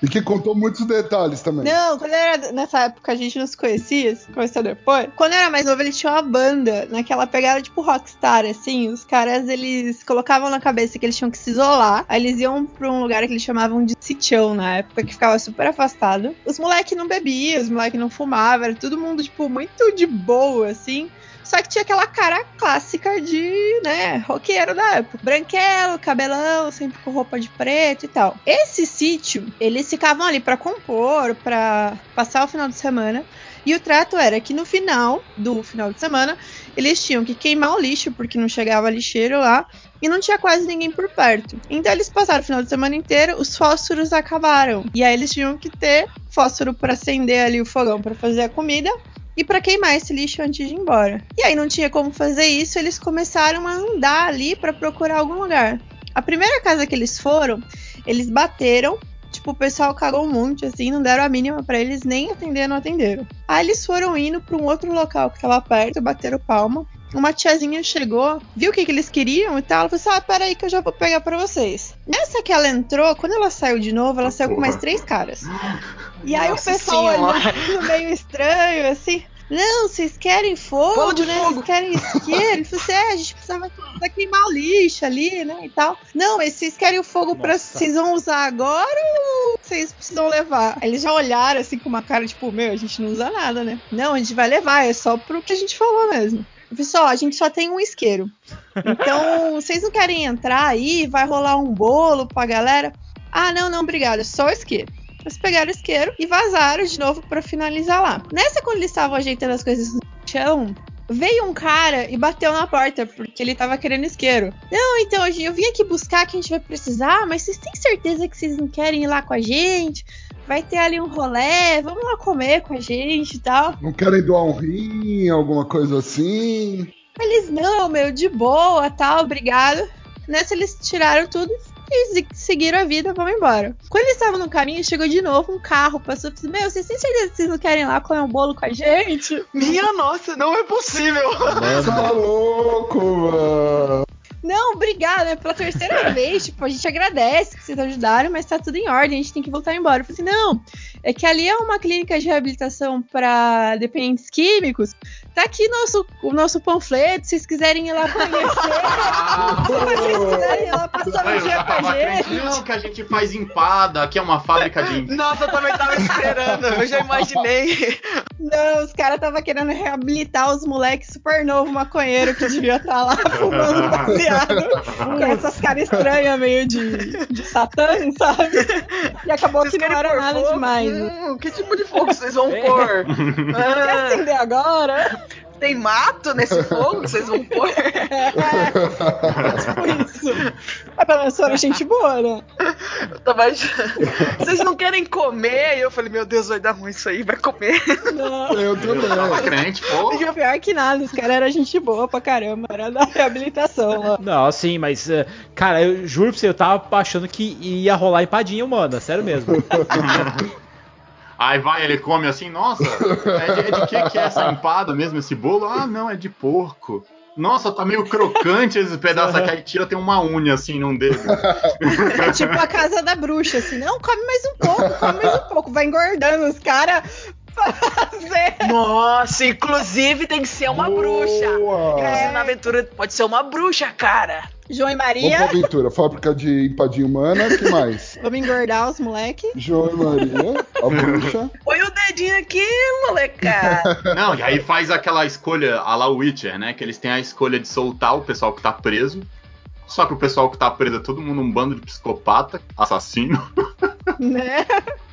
E que contou muitos detalhes também. Não, quando era nessa época a gente não se conhecia, se conheceu depois. Quando eu era mais novo, ele tinha uma banda, naquela pegada tipo rockstar, assim. Os caras, eles colocavam na cabeça que eles tinham que se isolar. Aí eles iam pra um lugar que eles chamavam de sitião na época, que ficava super afastado. Os moleques não bebiam, os moleques não fumavam, era todo mundo, tipo, muito de boa, assim. Só que tinha aquela cara clássica de, né, roqueiro da época. Branquelo, cabelão, sempre com roupa de preto e tal. Esse sítio, eles ficavam ali pra compor, pra passar o final de semana. E o trato era que no final do final de semana, eles tinham que queimar o lixo, porque não chegava lixeiro lá. E não tinha quase ninguém por perto. Então eles passaram o final de semana inteiro, os fósforos acabaram. E aí eles tinham que ter fósforo pra acender ali o fogão pra fazer a comida e para queimar esse lixo antes de ir embora. E aí não tinha como fazer isso, eles começaram a andar ali para procurar algum lugar. A primeira casa que eles foram, eles bateram, tipo, o pessoal cagou um monte assim, não deram a mínima para eles nem atender, não atenderam. Aí eles foram indo para um outro local que tava perto, bateram palma. Uma tiazinha chegou, viu o que, que eles queriam e tal. Ela falou assim: Ah, peraí, que eu já vou pegar pra vocês. Nessa que ela entrou, quando ela saiu de novo, ela saiu com mais três caras. E aí Nossa o pessoal olhando meio estranho, assim. Não, vocês querem fogo, de né? fogo." Vocês querem isqueiro? Ele falou assim: é, a gente precisava queimar o lixo ali, né? E tal. Não, mas vocês querem o fogo pra. Nossa. Vocês vão usar agora ou vocês precisam levar? Aí eles já olharam assim com uma cara, tipo, meu, a gente não usa nada, né? Não, a gente vai levar, é só pro que a gente falou mesmo. Pessoal, a gente só tem um isqueiro. Então, vocês não querem entrar aí? Vai rolar um bolo pra galera? Ah, não, não, obrigada. Só o isqueiro. Eles pegaram o isqueiro e vazaram de novo pra finalizar lá. Nessa, quando eles estavam ajeitando as coisas no chão, veio um cara e bateu na porta porque ele tava querendo isqueiro. Não, então eu vim aqui buscar que a gente vai precisar, mas vocês têm certeza que vocês não querem ir lá com a gente? Vai ter ali um rolê, vamos lá comer com a gente e tal. Não querem doar um rim, alguma coisa assim? Eles, não, meu, de boa, tal, obrigado. Nessa eles tiraram tudo e se- seguiram a vida, vamos embora. Quando eles estavam no caminho, chegou de novo um carro, passou e disse, meu, vocês têm certeza que vocês não querem ir lá comer um bolo com a gente? Minha nossa, não é possível. Tá louco, mano. Não, obrigada, né? Pela terceira vez, tipo, a gente agradece que vocês ajudaram, mas tá tudo em ordem, a gente tem que voltar embora. Eu falei assim, não, é que ali é uma clínica de reabilitação para dependentes químicos. Tá aqui nosso, o nosso panfleto, se vocês quiserem ir lá conhecer. se vocês quiserem ir lá passar um dia com a gente. não, que a gente faz empada, aqui é uma fábrica de. Nossa, eu também tava esperando, eu já imaginei. Não, os caras tava querendo reabilitar os moleques super novo maconheiro que devia estar lá fumando baseado com essas caras estranhas meio de, de satã, sabe? E acabou Vocês que não era nada fogo? demais. Hum, que tipo de fogo vocês vão É. pôr? Quer acender agora? Tem mato nesse fogo que vocês vão pôr? tipo isso. É pelo menos foram gente boa, né? Eu tava achando- Vocês não querem comer? E eu falei, meu Deus, vai dar ruim isso aí, vai comer. Não. Eu Eu tava também. crente, pô. E pior que nada, os caras eram gente boa pra caramba, era da reabilitação lá. Não, sim, mas, eh, cara, eu juro pra você, eu tava achando que ia rolar empadinha humana, sério mesmo. Aí vai, ele come assim, nossa, é de, é de que que é essa empada mesmo, esse bolo? Ah, não, é de porco. Nossa, tá meio crocante esse pedaço aqui, aí tira, tem uma unha assim num dedo. É tipo a casa da bruxa, assim, não, come mais um pouco, come mais um pouco, vai engordando os caras fazer. Nossa, inclusive tem que ser uma bruxa. Boa. É, na aventura pode ser uma bruxa, cara. João e Maria, aventura. Fábrica de empadinha humana, que mais? vamos engordar os moleque. João e Maria, a bruxa. Põe o dedinho aqui, molecada. Não, e aí faz aquela escolha a la Witcher, né? Que eles têm a escolha de soltar o pessoal que tá preso. Só que o pessoal que tá preso é todo mundo um bando de psicopata, assassino. Né?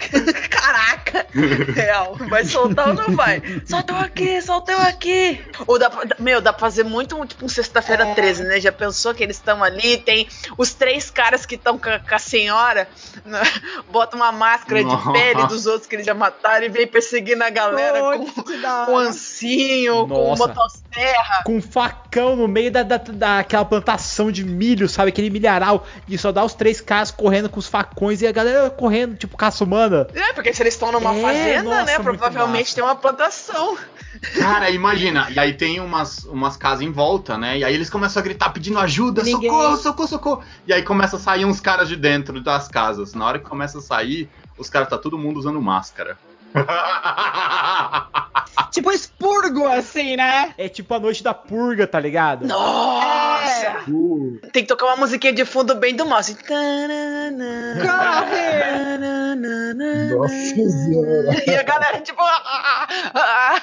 Caraca! Real. Vai soltar ou não vai? Soltou aqui, soltou aqui. Ou dá pra, meu, dá pra fazer muito um, tipo um sexta-feira É. 13, né? Já pensou que eles estão ali? Tem os três caras que estão com, a- com a senhora, né? bota uma máscara de Nossa. pele dos outros que eles já mataram e vem perseguindo a galera com, da com hora. ancinho, com Nossa. Motosserra. Com um facão no meio da, da, daquela plantação de milho, sabe? Aquele milharal. E só dá os três caras correndo com os facões e a galera correndo, tipo caça humana. É, porque se eles estão numa É, fazenda, nossa, né? Provavelmente massa. tem uma plantação. Cara, imagina. E aí tem umas, umas casas em volta, né? E aí eles começam a gritar pedindo ajuda, Ninguém. socorro, socorro, socorro. E aí começa a sair uns caras de dentro das casas. Na hora que começa a sair, os caras tá todo mundo usando máscara. Tipo expurgo, assim, né? É tipo a noite da purga, tá ligado? Nossa! Uh, Tem que tocar uma musiquinha de fundo bem do mal, assim. Corre! nossa senhora. E a galera, tipo. ah, ah, ah.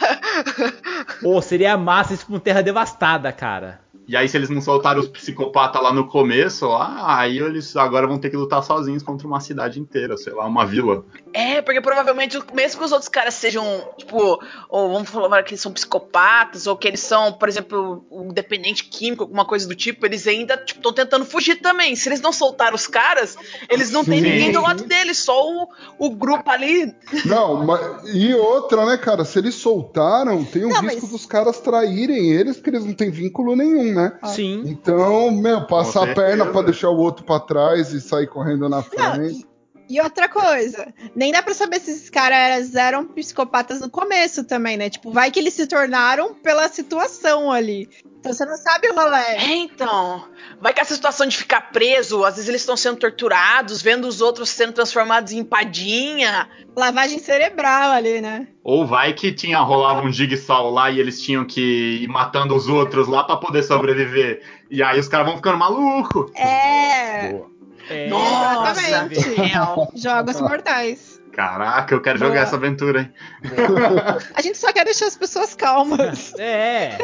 Pô, seria massa isso com terra devastada, cara. E aí, se eles não soltaram os psicopatas lá no começo, lá, aí eles agora vão ter que lutar sozinhos contra uma cidade inteira, sei lá, uma vila. É, porque provavelmente, mesmo que os outros caras sejam, tipo, ou vamos falar que eles são psicopatas, ou que eles são, por exemplo, um dependente químico, alguma coisa do tipo, eles ainda estão tentando fugir também. Se eles não soltaram os caras, eles não têm Sim. ninguém do lado deles, só o, o grupo ali. Não, mas, e outra, né, cara? Se eles soltaram, tem o Não, risco mas- dos caras traírem eles, porque eles não têm vínculo nenhum, né? Sim. Então, meu, passar a perna pra deixar o outro pra trás e sair correndo na Não, frente. e, e outra coisa, nem dá pra saber se esses caras eram psicopatas no começo também, né? Tipo, vai que eles se tornaram pela situação ali. Então você não sabe o rolê. É, então. Vai que essa situação de ficar preso, às vezes eles estão sendo torturados, vendo os outros sendo transformados em empadinha. Lavagem cerebral ali, né? Ou vai que tinha rolava um jigsaw lá e eles tinham que ir matando os outros lá pra poder sobreviver. E aí os caras vão ficando malucos. É. Boa. É, Nossa, Exatamente. real. Jogos mortais. Caraca, eu quero jogar Boa. essa aventura, hein? A gente só quer deixar as pessoas calmas. É.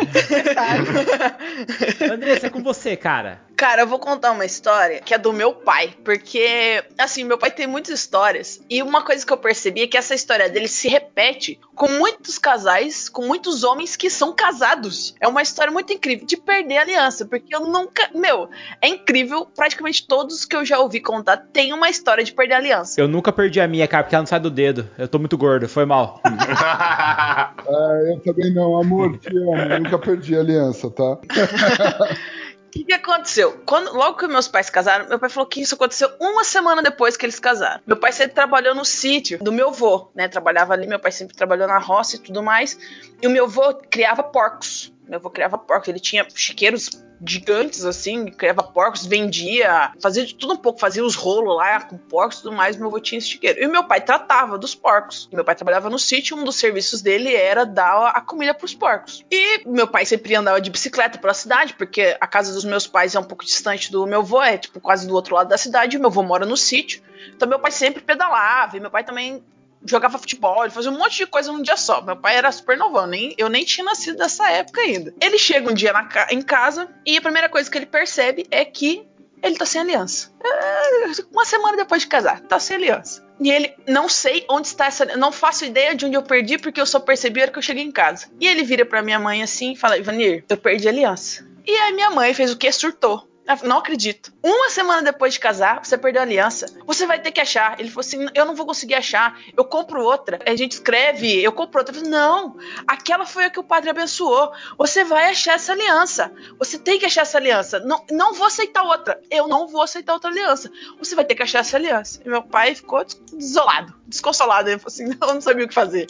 Andressa, é com você, cara. Cara, eu vou contar uma história que é do meu pai, porque, assim, meu pai tem muitas histórias, e uma coisa que eu percebi é que essa história dele se repete com muitos casais, com muitos homens que são casados. É uma história muito incrível de perder a aliança, porque eu nunca. Meu, é incrível, praticamente todos que eu já ouvi contar têm uma história de perder a aliança. Eu nunca perdi a minha, cara, porque ela não sai do dedo. Eu tô muito gordo, foi mal. É, eu também não, amor, te amo. Nunca perdi a aliança, tá? Que, que aconteceu? Quando, logo que meus pais casaram, meu pai falou que isso aconteceu uma semana depois que eles casaram. Meu pai sempre trabalhou no sítio do meu avô, né? Trabalhava ali, meu pai sempre trabalhou na roça e tudo mais. E o meu avô criava porcos. Meu avô criava porcos. Ele tinha chiqueiros gigantes, assim, criava porcos, vendia, fazia de tudo um pouco, fazia os rolos lá com porcos e tudo mais. Meu avô tinha esse chiqueiro. E meu pai tratava dos porcos. Meu pai trabalhava no sítio, um dos serviços dele era dar a comida pros porcos. E meu pai sempre andava de bicicleta pela cidade, porque a casa dos meus pais é um pouco distante do meu avô, é tipo quase do outro lado da cidade. Meu avô mora no sítio. Então meu pai sempre pedalava, e meu pai também jogava futebol, ele fazia um monte de coisa num dia só. Meu pai era super novão, nem, eu nem tinha nascido nessa época ainda. Ele chega um dia na em casa e a primeira coisa que ele percebe é que ele tá sem aliança. É, uma semana depois de casar, tá sem aliança. E ele, não sei onde está essa. Não faço ideia de onde eu perdi, porque eu só percebi a hora que eu cheguei em casa. E ele vira pra minha mãe assim e fala: Ivanir, eu perdi a aliança. E aí minha mãe fez o que? Surtou. Falou, Não acredito. Uma semana depois de casar, você perdeu a aliança. Você vai ter que achar. Ele falou assim: Eu não vou conseguir achar. Eu compro outra. A gente escreve, eu compro outra. Eu falei, não, aquela foi a que o padre abençoou. Você vai achar essa aliança. Você tem que achar essa aliança. Não, não vou aceitar outra. Eu não vou aceitar outra aliança. Você vai ter que achar essa aliança. E meu pai ficou desolado, desconsolado. Ele falou assim: Não, não sabia o que fazer.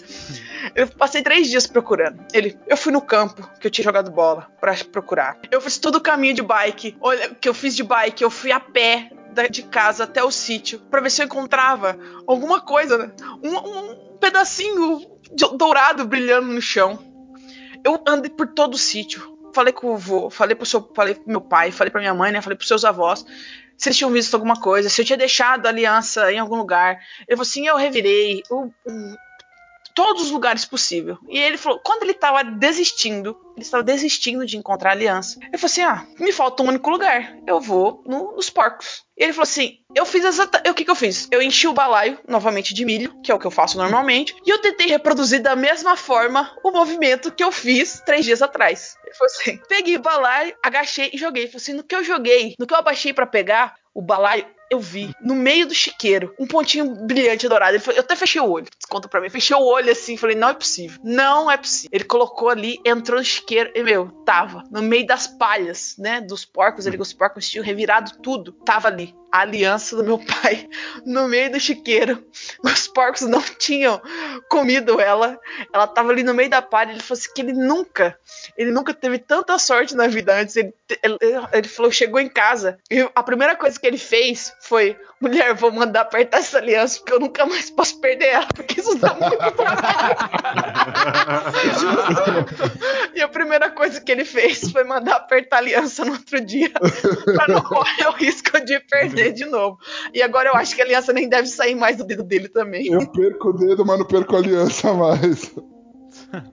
Eu passei três dias procurando. Ele, eu fui no campo que eu tinha jogado bola pra procurar. Eu fiz todo o caminho de bike. Olha, que eu fiz de bike, eu fui a pé de casa até o sítio pra ver se eu encontrava alguma coisa, né? um, um pedacinho dourado brilhando no chão. Eu andei por todo o sítio. Falei com o vô, falei pro seu, falei pro meu pai, falei pra minha mãe, né? Falei pros seus avós se eles tinham visto alguma coisa, se eu tinha deixado a aliança em algum lugar. Ele falou assim: eu revirei o, o- todos os lugares possíveis. E ele falou: quando ele estava desistindo, ele estava desistindo de encontrar a aliança. Ele falou assim: ah, me falta um único lugar. Eu vou no- nos porcos. E ele falou assim: eu fiz exata. O que, que eu fiz? Eu enchi o balaio novamente de milho, que é o que eu faço normalmente, e eu tentei reproduzir da mesma forma o movimento que eu fiz três dias atrás. Ele falou assim: peguei o balaio, agachei e joguei. Ele falou assim: no que eu joguei, no que eu abaixei pra pegar o balaio, eu vi no meio do chiqueiro um pontinho brilhante dourado. Ele falou, eu até fechei o olho, conta pra mim. Fechei o olho assim, falei, não é possível. Não é possível. Ele colocou ali, entrou no chiqueiro e, meu, tava no meio das palhas, né? Dos porcos que os porcos tinham revirado tudo. Tava ali. A aliança do meu pai no meio do chiqueiro. Os porcos não tinham comido ela. Ela tava ali no meio da palha. Ele falou assim que ele nunca, ele nunca teve tanta sorte na vida antes. Ele, ele, ele falou, chegou em casa e a primeira coisa que ele fez foi: mulher, vou mandar apertar essa aliança porque eu nunca mais posso perder ela, porque isso dá muito trabalho. e a primeira coisa que ele fez foi mandar apertar a aliança no outro dia pra não correr o risco de perder de novo. E agora eu acho que a aliança nem deve sair mais do dedo dele também. Eu perco o dedo, mas não perco a aliança mais.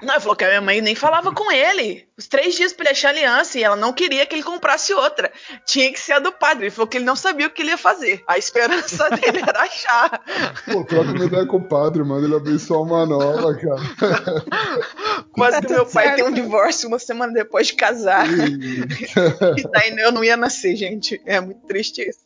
Não, ele falou que a minha mãe nem falava com ele. Os três dias pra ele achar aliança e ela não queria que ele comprasse outra. Tinha que ser a do padre. Ele falou que ele não sabia o que ele ia fazer. A esperança dele era achar. Pô, troca uma ideia com o padre, mano. Ele abençoa uma nova, cara. Quase que meu pai tem um divórcio uma semana depois de casar. e daí eu não ia nascer, gente. É muito triste isso.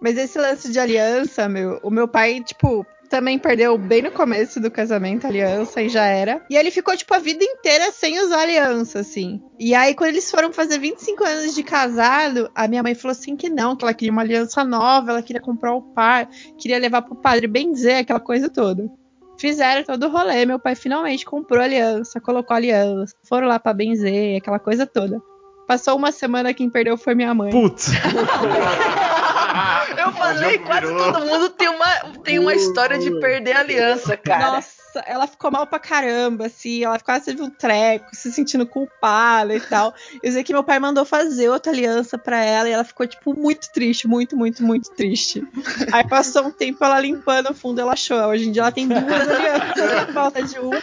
Mas esse lance de aliança, meu, o meu pai, tipo, também perdeu bem no começo do casamento a aliança e já era. E ele ficou, tipo, a vida inteira sem usar aliança, assim. E aí, quando eles foram fazer 25 anos de casado, a minha mãe falou assim que não, que ela queria uma aliança nova, ela queria comprar o par, queria levar pro padre benzer, aquela coisa toda. Fizeram todo o rolê, meu pai finalmente comprou a aliança, colocou a aliança, foram lá pra benzer, aquela coisa toda. Passou uma semana, quem perdeu foi minha mãe. Putz. Eu falei, quase todo mundo tem uma, tem uma história de perder a aliança, cara. Nossa, ela ficou mal pra caramba, assim. Ela quase teve um treco, se sentindo culpada e tal. Eu sei que meu pai mandou fazer outra aliança pra ela e ela ficou, tipo, muito triste, muito, muito, muito triste. Aí passou um tempo ela limpando o fundo, ela achou. Hoje em dia ela tem duas alianças, falta de uma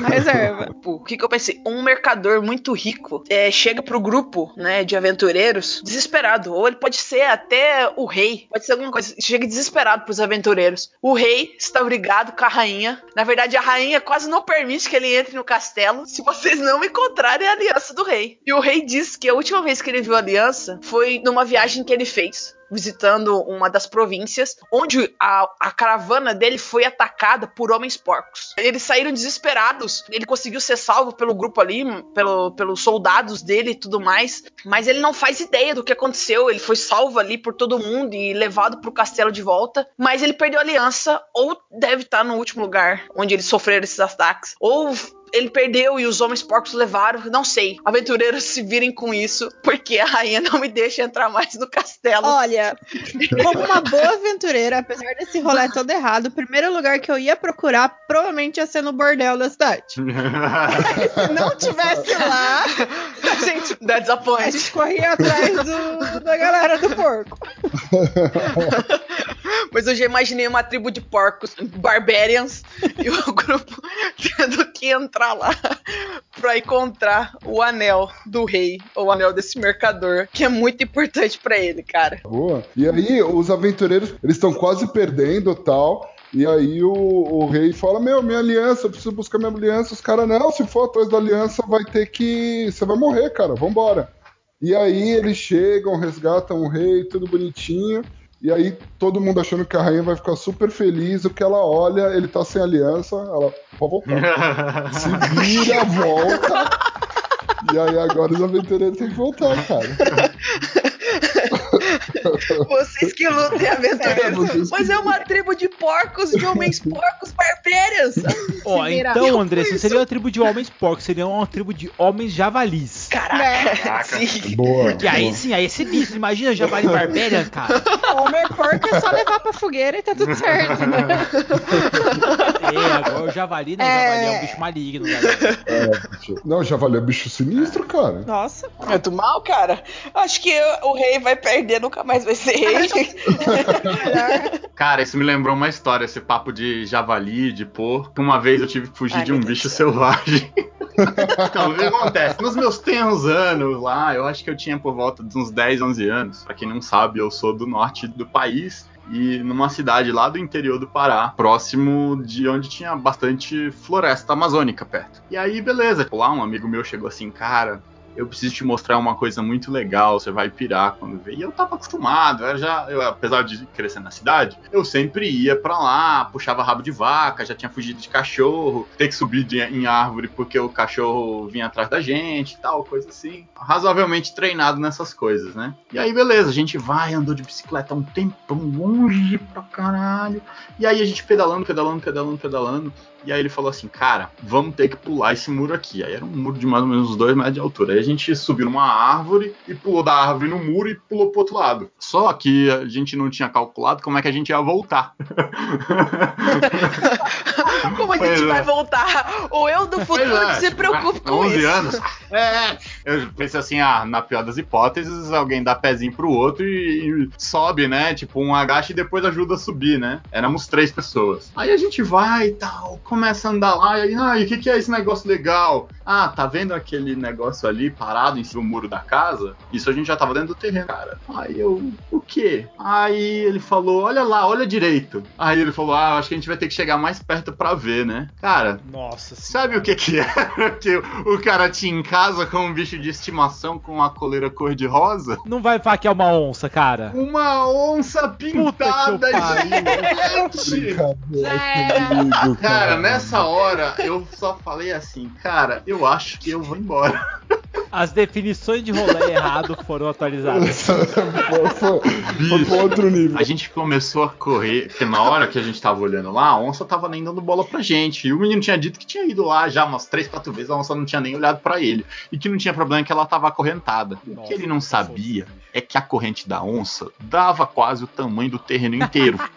na reserva. O que, que eu pensei? Um mercador muito rico é, chega pro grupo né, de aventureiros desesperado. Ou ele pode ser até o rei. Pode ser alguma coisa. Chega desesperado pros aventureiros. O rei está brigado com a rainha. Na verdade, a rainha quase não permite que ele entre no castelo se vocês não encontrarem a aliança do rei. E o rei diz que a última vez que ele viu a aliança foi numa viagem que ele fez visitando uma das províncias, onde a, a caravana dele foi atacada por homens porcos. Eles saíram desesperados. Ele conseguiu ser salvo pelo grupo ali, pelo, pelos soldados dele e tudo mais, mas ele não faz ideia do que aconteceu. Ele foi salvo ali por todo mundo e levado pro castelo de volta, mas ele perdeu a aliança ou deve estar no último lugar onde eles sofreram esses ataques, ou ele perdeu e os homens porcos levaram, não sei. Aventureiros se virem com isso, porque a rainha não me deixa entrar mais no castelo. Olha, como uma boa aventureira, apesar desse rolê todo errado, o primeiro lugar que eu ia procurar provavelmente ia ser no bordel da cidade. Se não tivesse lá, a gente. A gente corria atrás do, da galera do porco. Mas eu já imaginei uma tribo de porcos, barbarians, e o grupo tendo que entrar lá pra encontrar o anel do rei, ou o anel desse mercador, que é muito importante pra ele, cara. Boa. E aí, os aventureiros, eles estão quase perdendo tal. E aí o, o rei fala: Meu, minha aliança, eu preciso buscar minha aliança. Os caras, não, se for atrás da aliança, vai ter que. Você vai morrer, cara, vambora. E aí eles chegam, resgatam o rei, tudo bonitinho. E aí todo mundo achando que a rainha vai ficar super feliz. O que ela olha, ele tá sem aliança, ela pode voltar. Se vira, volta. E aí agora os aventureiros têm que voltar, cara. Vocês que lutem, É, aventureiros. vocês Mas é uma tribo de porcos, de homens porcos barbeiros. Ó, Se virar. então, Andressa, não seria uma tribo de homens porcos, seria uma tribo de homens javalis. Caraca, sim. Boa. Porque aí sim, aí é sinistro. Imagina javali barbarian, cara. Homem porco é só levar pra fogueira e tá tudo certo, né? É, agora o javali não, o É. javali é um bicho maligno, galera. É. Não, javali é bicho sinistro, cara. Nossa. Muito mal, cara. Acho que o rei vai perder, nunca mais vai ser rei. Cara, isso me lembrou uma história, esse papo de javali, de porco. Uma vez eu tive que fugir Ai, de um bicho selvagem. então, o que acontece? Nos meus tenros anos lá, eu acho que eu tinha por volta de uns 10, 11 anos. Pra quem não sabe, eu sou do norte do país. E numa cidade lá do interior do Pará, próximo de onde tinha bastante floresta amazônica perto. E aí, beleza. Lá um amigo meu chegou assim, cara, eu preciso te mostrar uma coisa muito legal, você vai pirar quando ver. E eu tava acostumado, eu já, eu, apesar de crescer na cidade, eu sempre ia pra lá, puxava rabo de vaca, já tinha fugido de cachorro, ter que subir de- em árvore porque o cachorro vinha atrás da gente e tal, coisa assim. Razoavelmente treinado nessas coisas, né? E aí, beleza, a gente vai, andou de bicicleta um tempão, longe pra caralho. E aí a gente pedalando, pedalando, pedalando, pedalando. E aí ele falou assim, cara, vamos ter que pular esse muro aqui. Aí era um muro de mais ou menos uns dois metros de altura. Aí a gente subiu numa árvore e pulou da árvore no muro e pulou pro outro lado. Só que a gente não tinha calculado como é que a gente ia voltar. Como a gente Pois é. vai voltar? O eu do futuro é, que se preocupe com 11 isso. anos. É, eu pensei assim, ah, na pior das hipóteses, alguém dá pezinho pro outro e, e sobe, né? Tipo, um agacha e depois ajuda a subir, né? Éramos três pessoas. Aí a gente vai e tal, começa a andar lá, e aí, ah, e o que, que é esse negócio legal? Ah, tá vendo aquele negócio ali parado em cima do muro da casa? Isso a gente já tava dentro do terreno, cara. Aí eu, o quê? Aí ele falou, olha lá, olha direito. Aí ele falou, ah, acho que a gente vai ter que chegar mais perto pra ver, né? Cara, Nossa Sabe o que que era que o cara tinha em casa com um bicho de estimação com uma coleira cor-de-rosa? Não vai falar que é uma onça, cara. Uma onça pintada gente! Brincadeira comigo, Cara, nessa hora eu só falei assim, cara, eu acho que eu vou embora. As definições de rolê errado foram atualizadas. foi, foi, foi pro outro nível. A gente começou a correr, porque na hora que a gente tava olhando lá, a onça tava nem dando bola pra gente. E o menino tinha dito que tinha ido lá já umas três, quatro vezes, a onça não tinha nem olhado pra ele. E que não tinha problema que ela tava acorrentada. O que ele não sabia é que a corrente da onça dava quase o tamanho do terreno inteiro.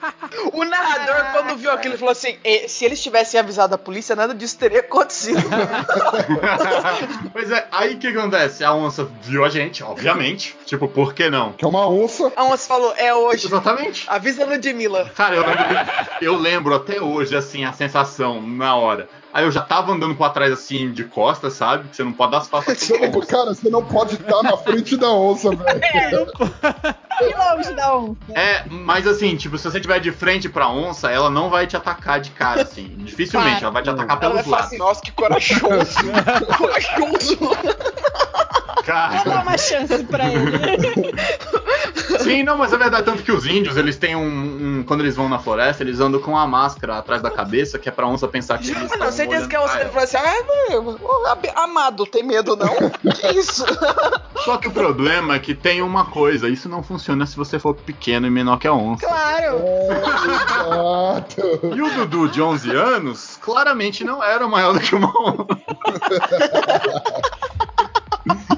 O narrador, quando viu aquilo, falou assim: "E, se eles tivessem avisado a polícia, nada disso teria acontecido. pois é, aí o que acontece? A onça viu a gente, obviamente. Tipo, por que não? Que é uma onça. A onça falou: é hoje. Exatamente. Avisa a Ludmilla. Cara, eu lembro, eu lembro até hoje, assim, a sensação na hora. Aí eu já tava andando pra trás, assim, de costas, sabe? Que você não pode dar as não- cara, você não pode estar na frente da onça, velho. Que longe da onça. É, mas assim, tipo, se você tiver de frente pra onça, ela não vai te atacar de cara, assim. Dificilmente, Claro. ela vai te atacar Ela vai pelos falar lados. assim: nossa, que corajoso. corajoso. Cara. uma chance pra ele. Sim, não, mas é verdade. Tanto que os índios, eles têm um, um- Quando eles vão na floresta, eles andam com a máscara atrás da cabeça, que é pra onça pensar que eles Ah, não, certeza olhando que a onça dele ela. falou assim: ah, ô, ab- amado, tem medo não? que isso? Só que o problema é que tem uma coisa, isso não funciona se você for pequeno e menor que a onça. Claro. Exato. E o Dudu, de 11 anos, claramente não era maior do que uma onça.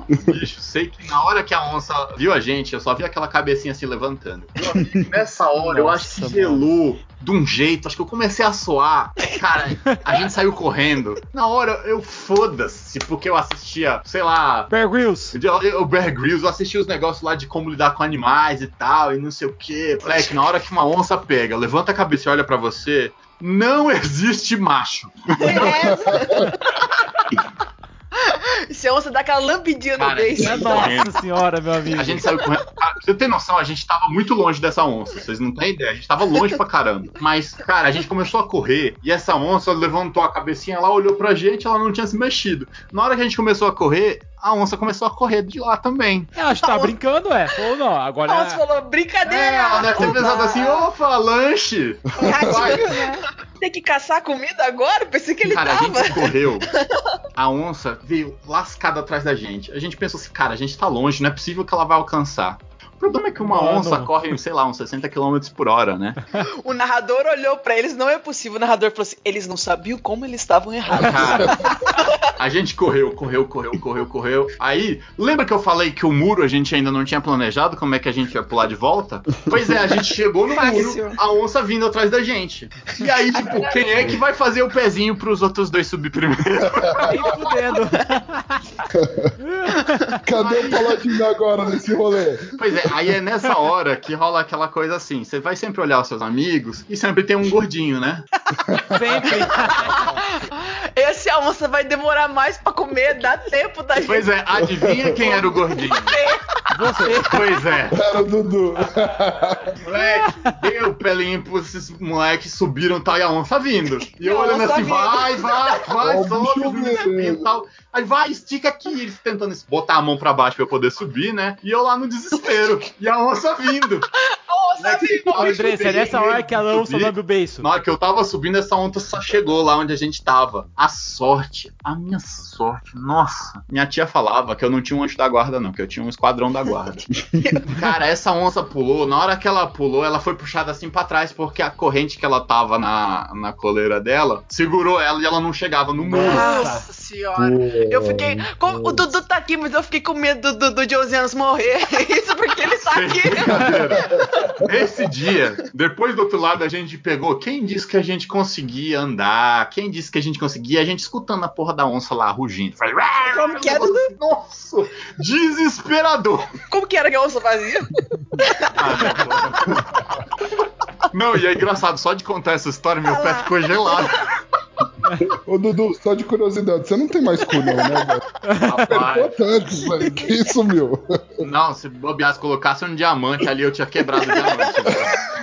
Bicho, sei que na hora que a onça viu a gente, eu só vi aquela cabecinha se levantando. Meu amigo, Nessa hora, eu acho que Nossa, gelou de um jeito, acho que eu comecei a soar. Cara, a gente saiu correndo. Na hora, eu foda-se, porque eu assistia, sei lá, Bear Grylls. o Bear Grylls, eu assisti os negócios lá de como lidar com animais e tal, e não sei o que. Moleque, na hora que uma onça pega, levanta a cabeça e olha pra você, não existe macho. E se a onça dá aquela lambidinha no Cara, beijo. é Nossa senhora, meu amigo. A gente saiu correndo. Cara, pra você ter noção, a gente tava muito longe dessa onça. Vocês não têm ideia. A gente tava longe pra caramba. Mas, cara, a gente começou a correr e essa onça levantou a cabecinha lá, olhou pra gente, ela não tinha se mexido. Na hora que a gente começou a correr, a onça começou a correr de lá também. Eu acho que tá brincando, é. Ou não, agora. A onça falou, É, brincadeira! ela deve ter pensado assim, opa, lanche! Vai. Tem que caçar comida agora? Pensei que ele Cara, a tava. gente correu. A onça veio lascada atrás da gente. A gente pensou assim, cara, a gente tá longe, não é possível que ela vai alcançar. O problema é que uma Mano. onça corre, sei lá, uns 60 km por hora, né? O narrador olhou pra eles, não é possível. O narrador falou assim: eles não sabiam como eles estavam errados. Cara, a gente correu, correu, correu, correu, correu. Aí, lembra que eu falei que o muro a gente ainda não tinha planejado como é que a gente ia pular de volta? Pois é, a gente chegou no muro, a onça vindo atrás da gente. E aí, tipo, quem é que vai fazer o pezinho pros outros dois subir primeiro? Nem fudendo. Cadê o Paladino agora nesse rolê? Pois é, aí é nessa hora que rola aquela coisa assim: você vai sempre olhar os seus amigos e sempre tem um gordinho, né? Sempre. Esse a onça vai demorar mais pra comer, dá tempo da gente. Pois é, adivinha quem era o gordinho? Você. Pois é. Era o Dudu. Moleque, deu pelinho pros esses moleques subiram tal e a onça vindo. E eu olhando assim, vindo. vai, vai, vai, o sobe, subindo e tal. Aí vai, estica aqui, eles tentando botar a mão pra baixo pra eu poder subir, né? E eu lá no desespero. E a onça vindo. Onça Andressa, é nessa hora que a onça lambe o beiço. Na hora que eu tava subindo, essa onça só chegou lá onde a gente tava. A sorte, a minha sorte, nossa. Minha tia falava que eu não tinha um anjo da guarda, não, que eu tinha um esquadrão da guarda. Cara, essa onça pulou, na hora que ela pulou, ela foi puxada assim pra trás, porque a corrente que ela tava na, na coleira dela segurou ela e ela não chegava no muro. Nossa senhora. Eu fiquei. como- o Dudu tá aqui, mas eu fiquei com medo do, do Josianos morrer. Isso porque ele tá aqui. Esse dia, depois do outro lado, a gente pegou. Quem disse que a gente conseguia andar? Quem disse que a gente conseguia? A gente escutando a porra da onça lá rugindo. Falei, Como que Dudu? Nossa, desesperador. Como que era que a onça fazia? Não, e é engraçado, só de contar essa história, meu pé ficou gelado. Ô, Dudu, só de curiosidade, você não tem mais cu, não, né, velho? Apertou tanto, velho. Que isso, meu? não, se bobeasse, colocasse um diamante ali, eu tinha quebrado o diamante.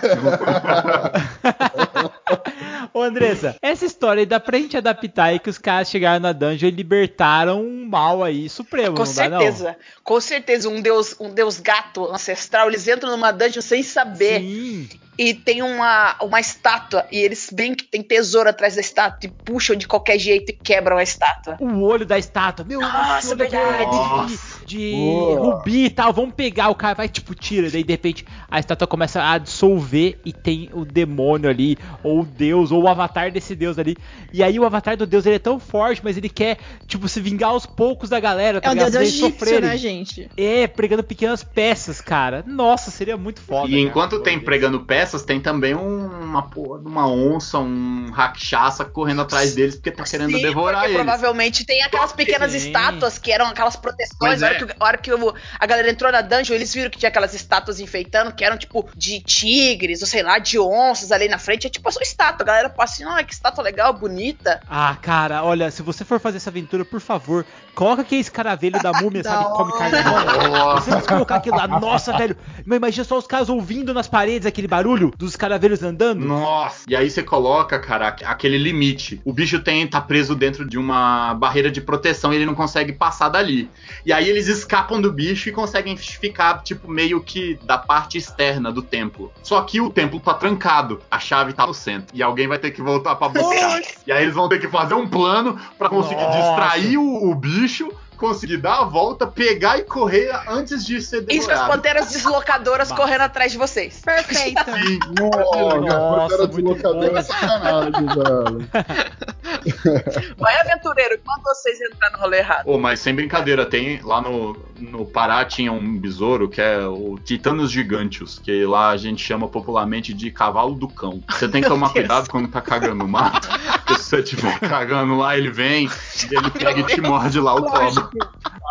Ô, Andressa, essa história aí dá pra gente adaptar aí que os caras chegaram na dungeon e libertaram um mal aí supremo, Com não dá não? certeza. Com certeza. Um deus, um deus gato ancestral. Eles entram numa dungeon sem saber. Sim. E tem uma, uma estátua. E eles bem que tem tesouro atrás da estátua. E puxam de qualquer jeito e quebram a estátua. O olho da estátua. Meu, Nossa, é verdade. de, de rubi e tal. Vamos pegar. O cara vai, tipo, tira. Daí, de repente, a estátua começa a dissolver e tem o demônio ali. Ou o deus, ou o avatar desse deus ali. E aí, o avatar do deus, ele é tão forte, mas ele quer, tipo, se vingar aos poucos da galera. Tá É um ligado? deus egípcio, sofrerem. né, gente? É, pregando pequenas peças, cara. Nossa, seria muito foda. E cara. enquanto tem pregando peças, tem também um- uma porra de uma onça, um rakshasa correndo atrás deles porque tá querendo Sim, devorar eles. provavelmente tem aquelas pequenas Sim. estátuas que eram aquelas proteções. A hora é. que, a, hora que o- a galera entrou na dungeon, eles viram que tinha aquelas estátuas enfeitando, que eram tipo de tigres, ou sei lá, de onças ali na frente. É tipo a sua estátua. A galera passa assim, olha que estátua legal, bonita. Ah, cara, olha, se você for fazer essa aventura, por favor, coloca aquele escaravelho da múmia, sabe, que come carne você colocar aquilo lá, nossa, velho, mas imagina só os caras ouvindo nas paredes aquele barulho dos escaravelhos andando. Nossa. E aí você coloca, cara, aqu- aquele limite. O bicho tem tá preso dentro de uma barreira de proteção e ele não consegue passar dali. E aí eles escapam do bicho e conseguem ficar tipo meio que da parte externa do templo. Só que o templo tá trancado, a chave tá no centro e alguém vai ter que voltar pra buscar. E aí eles vão ter que fazer um plano pra conseguir Nossa. distrair o, o bicho, conseguir dar a volta, pegar e correr antes de ser Isso com as devorado. panteras deslocadoras correndo atrás de vocês. Perfeito. Sim. Nossa, Nossa, era muito deslocador bom. é sacanagem, velho. Vai, aventureiro, quando vocês entraram no rolê errado. Ô, mas sem brincadeira, tem lá no, no Pará tinha um besouro que é o Titanos Gigantios, que lá a gente chama popularmente de cavalo do cão. Você tem que tomar Deus. cuidado quando tá cagando no mato, porque se você estiver cagando lá, ele vem e ele pega e te morde lá o cobra.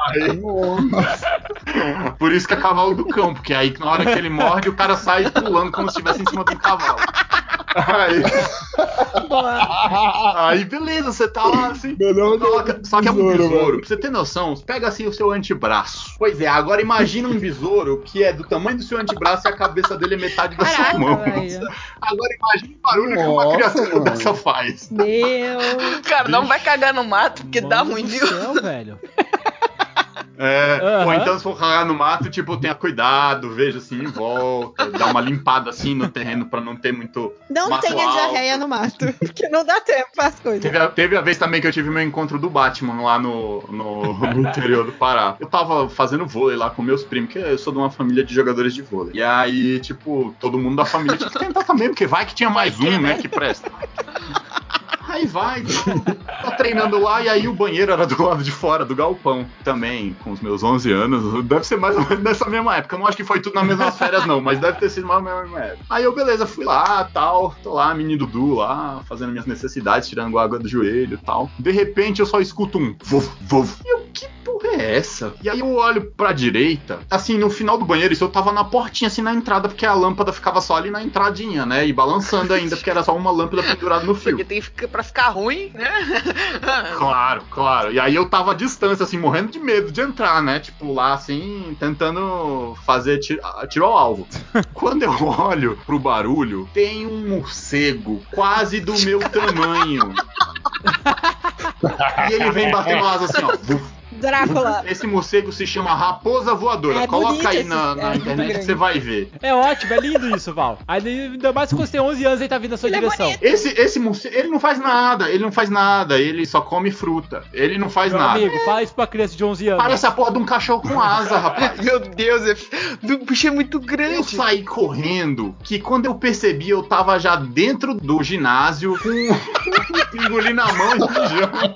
Aí, por isso que é cavalo do cão, porque aí na hora que ele morde, o cara sai pulando como se estivesse em cima de um cavalo. Aí, aí beleza, você tá lá assim. Melhor Coloca- só que é um besouro. Pra você ter noção, pega assim o seu antebraço. Pois é, agora imagina um besouro que é do tamanho do seu antebraço e a cabeça dele é metade da sua Caraca, mão. velho. Agora imagina o barulho que uma Nossa, criatura mano. dessa faz. Meu. Cara, não vai cagar no mato, porque dá Mano ruim, do viu? céu, velho. É, Aham. ou então se for cagar no mato, tipo, tenha cuidado, veja assim em volta, dá uma limpada assim no terreno pra não ter muito. Não mato tenha alto. diarreia no mato, porque não dá tempo para as coisas. Teve a, teve a vez também que eu tive meu encontro do Batman lá no, no, no interior do Pará. Eu tava fazendo vôlei lá com meus primos, que eu sou de uma família de jogadores de vôlei. E aí, tipo, todo mundo da família tinha que tentar também, porque vai que tinha mais um, né, que presta. Aí vai, tô treinando lá e aí o banheiro era do lado de fora do galpão. Também, com os meus 11 anos, deve ser mais ou menos nessa mesma época. Eu não acho que foi tudo nas mesmas férias, não, mas deve ter sido mais ou menos mesma época. Aí eu, beleza, fui lá, tal, tô lá, menino Dudu lá, fazendo minhas necessidades, tirando água do joelho e tal. De repente eu só escuto um vuf, vuf. E eu, que porra é essa? E aí eu olho pra direita, assim, no final do banheiro, isso eu tava na portinha, assim, na entrada, porque a lâmpada ficava só ali na entradinha, né? E balançando ainda, porque era só uma lâmpada pendurada no fio. Porque tem que pra ficar ruim, né? Claro, claro. E aí eu tava à distância, assim, morrendo de medo de entrar, né? Tipo, lá, assim, tentando fazer tiro, tiro ao alvo. Quando eu olho pro barulho, tem um morcego quase do meu tamanho. e ele vem batendo asas assim, ó. Drácula. Esse morcego se chama Raposa Voadora. É Coloca aí na, é na muito internet que você vai ver. É ótimo, é lindo isso, Val. Ainda mais se você tem 11 anos e tá vindo na sua Ele é direção. bonito. Esse, esse morcego, ele não faz nada, ele não faz nada, ele só come fruta. Ele não faz Meu nada. amigo, fala isso pra criança de 11 anos. Parece a porra de um cachorro com asa, rapaz. Meu Deus, é- o bicho é muito Eu grande. saí correndo, que quando eu percebi, eu tava já dentro do ginásio com um pingolim na mão e mijando.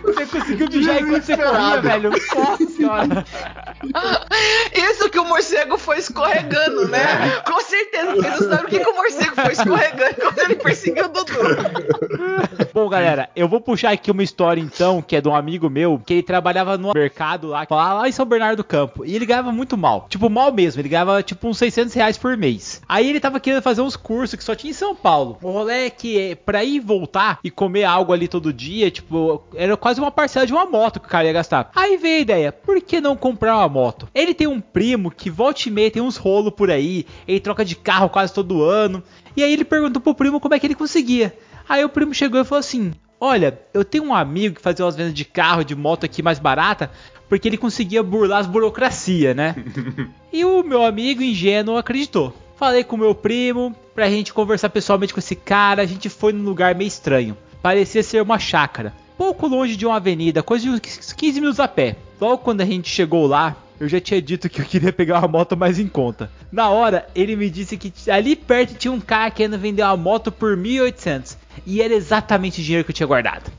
Você conseguiu mijar enquanto você corria, velho. Nossa senhora. Isso que o morcego foi escorregando, né? Com certeza. Vocês não sabem o que, que o morcego foi escorregando quando ele perseguiu o Dudu. Bom, galera, eu vou puxar aqui uma história então, que é de um amigo meu, que ele trabalhava no mercado lá, lá lá em São Bernardo do Campo, e ele ganhava muito mal. Tipo, mal mesmo, ele ganhava tipo uns 600 reais por mês. Aí ele tava querendo fazer uns cursos que só tinha em São Paulo. O rolê é que é, pra ir voltar e comer algo ali todo dia, tipo, era quase uma parcela de uma moto que o cara ia gastar. Aí veio a ideia, por que não comprar uma moto? Ele tem um primo que volta e meia tem uns rolos por aí, ele troca de carro quase todo ano, e aí ele perguntou pro primo como é que ele conseguia. Aí o primo chegou e falou assim: Olha, eu tenho um amigo que fazia umas vendas de carro, de moto aqui mais barata, porque ele conseguia burlar as burocracia, né? e o meu amigo ingênuo acreditou. Falei com o meu primo pra gente conversar pessoalmente com esse cara. A gente foi num lugar meio estranho. Parecia ser uma chácara. Pouco longe de uma avenida, coisa de uns 15 minutos a pé. Logo quando a gente chegou lá, eu já tinha dito que eu queria pegar uma moto mais em conta. Na hora, ele me disse que ali perto tinha um cara querendo vender uma moto por 1.800. E era exatamente o dinheiro que eu tinha guardado.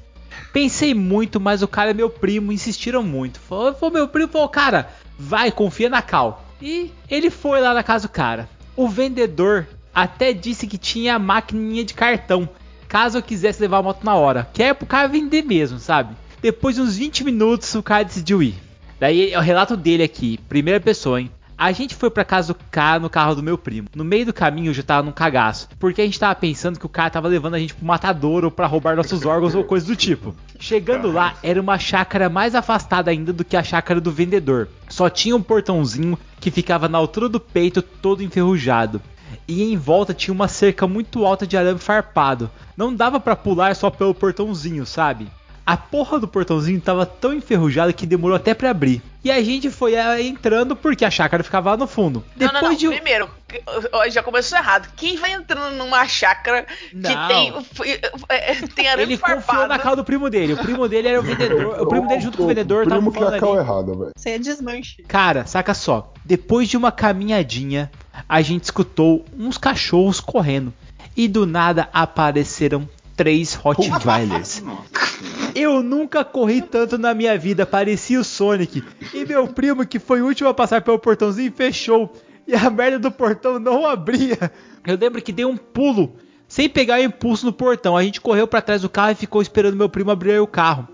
Pensei muito, mas o cara e meu primo insistiram muito. Falou, falou- meu primo falou, cara, vai, confia na Cal. E ele foi lá na casa do cara. O vendedor até disse que tinha a maquininha de cartão, caso eu quisesse levar a moto na hora. Que é pro cara vender mesmo, sabe? Depois de uns 20 minutos, o cara decidiu ir. Daí é o relato dele aqui, primeira pessoa, hein? A gente foi pra casa do cara no carro do meu primo. No meio do caminho eu já tava num cagaço. Porque a gente tava pensando que o cara tava levando a gente pro matador ou pra roubar nossos órgãos ou coisa do tipo. Chegando lá, era uma chácara mais afastada ainda do que a chácara do vendedor. Só tinha um portãozinho que ficava na altura do peito, todo enferrujado. E em volta tinha uma cerca muito alta de arame farpado. Não dava pra pular só pelo portãozinho, sabe? A porra do portãozinho tava tão enferrujado que demorou até pra abrir. E a gente foi ah, entrando porque a chácara ficava lá no fundo. Não, Depois não, não. de um- Primeiro, já começou errado. Quem vai entrando numa chácara que tem, é, tem arame Ele confiou na cara do primo dele. O primo dele era o vendedor. O primo dele junto com o vendedor O tava primo que é falando a cal errada, velho. Isso aí é desmanche. Cara, saca só. Depois de uma caminhadinha, a gente escutou uns cachorros correndo. E do nada apareceram três Rottweilers. Eu nunca corri tanto na minha vida, parecia o Sonic. E meu primo, que foi o último a passar pelo portãozinho, fechou. E a merda do portão não abria. Eu lembro que dei um pulo, sem pegar o impulso no portão. A gente correu pra trás do carro e ficou esperando meu primo abrir o carro.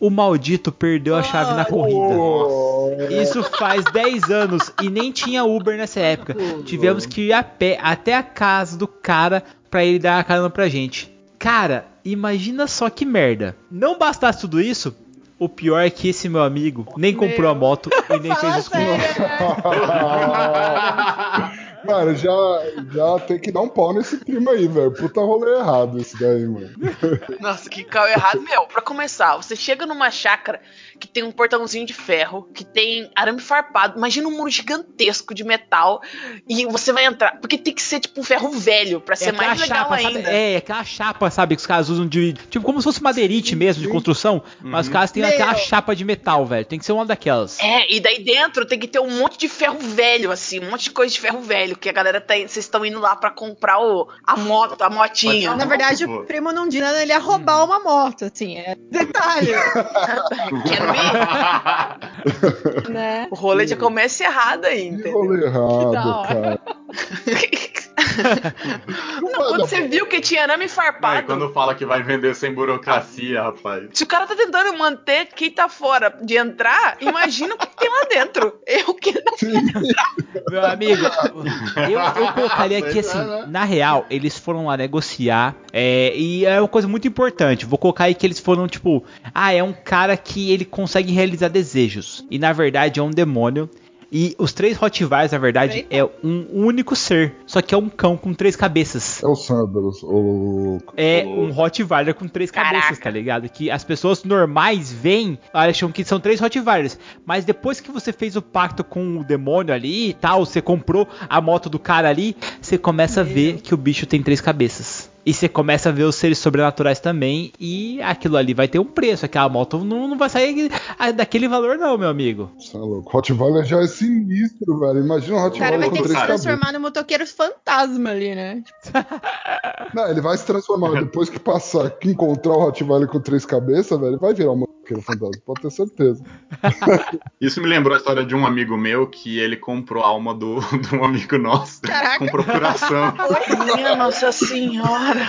O maldito perdeu a chave na corrida. Isso faz 10 anos e nem tinha Uber nessa época. Tivemos que ir a pé até a casa do cara pra ele dar a carona pra gente. Cara, imagina só que merda. Não bastasse tudo isso, o pior é que esse meu amigo nem comprou a moto e nem fez os Mano, já, já tem que dar um pau nesse primo aí, velho. Puta rolê errado esse daí, mano. Nossa, que carro errado. Meu, pra começar, você chega numa chácara que tem um portãozinho de ferro, que tem arame farpado. Imagina um muro gigantesco de metal e você vai entrar. Porque tem que ser tipo um ferro velho pra ser aquela mais legal chapa, ainda. sabe? É, aquela chapa, sabe, que os caras usam de. Tipo, como se fosse madeirite mesmo, de construção. Mas os caras têm Meu. aquela chapa de metal, velho. Tem que ser uma daquelas. É, e daí dentro tem que ter um monte de ferro velho, assim, um monte de coisa de ferro velho, que a galera tá. Vocês estão indo lá pra comprar o, a moto, a motinha. Na verdade, o primo não Dina ele ia roubar uma moto, assim, é detalhe. Né? O rolê já começa errado aí, Que entendeu? rolê errado, da hora. cara. Não, quando você viu que tinha arame farpado. quando fala que vai vender sem burocracia, rapaz. Se o cara tá tentando manter quem tá fora de entrar, imagina o que tem lá dentro. Eu que Meu amigo, eu, eu colocaria aqui é, assim, né? na real, eles foram lá negociar. é, e é uma coisa muito importante. Vou colocar aí que eles foram, tipo, ah, é um cara que ele consegue realizar desejos. E na verdade é um demônio. E os três Rottweilers, na verdade, é um único ser. Só que é um cão com três cabeças. É o Sanders, o. É um Rottweiler com três cabeças, tá ligado? Que as pessoas normais veem, acham que são três Rottweilers. Mas depois que você fez o pacto com o demônio ali e tal, você comprou a moto do cara ali, você começa a ver que o bicho tem três cabeças. E você começa a ver os seres sobrenaturais também. E aquilo ali vai ter um preço. Aquela moto não, não vai sair daquele valor, não, meu amigo. Você é louco. Rottweiler já é sinistro, velho. Imagina um O cara Rottweiler vai ter que se transformar no motoqueiro fantasma ali, né? Não, ele vai se transformar. Depois que passar, que encontrar o Rottweiler com três cabeças, velho, ele vai virar um motoqueiro fantasma. Pode ter certeza. Isso me lembrou a história de um amigo meu que ele comprou a alma do, de um amigo nosso com procuração. Minha Nossa Senhora.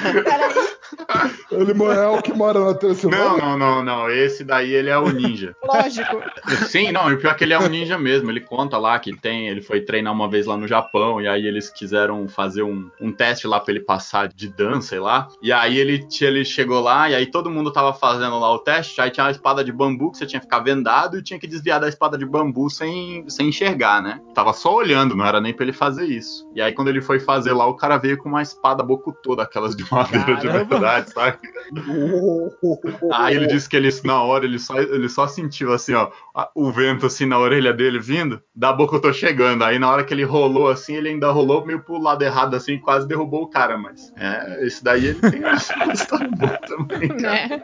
Ele é o que mora na Transilvânia. Não, não, não, não. Esse daí ele é o ninja. Lógico. Sim, não, e o pior é que ele é um ninja mesmo. Ele conta lá que tem, ele foi treinar uma vez lá no Japão, e aí eles quiseram fazer um, um teste lá pra ele passar de dan, sei lá. E aí ele, ele chegou lá, e aí todo mundo tava fazendo lá o teste, aí tinha uma espada de bambu que você tinha que ficar vendado e tinha que desviar da espada de bambu sem, sem enxergar, né? Tava só olhando, não era nem pra ele fazer isso. E aí quando ele foi fazer lá, o cara veio com uma espada bocuda, aquelas de madeira de Caramba. verdade, sabe? Aí ele disse que ele, na hora, ele só, ele só sentiu assim, ó, o vento assim na orelha dele vindo, da boca eu tô chegando. Aí na hora que ele rolou assim, ele ainda rolou meio pro lado errado assim, quase derrubou o cara, mas é, esse daí ele tem uma história boa também, cara. Né?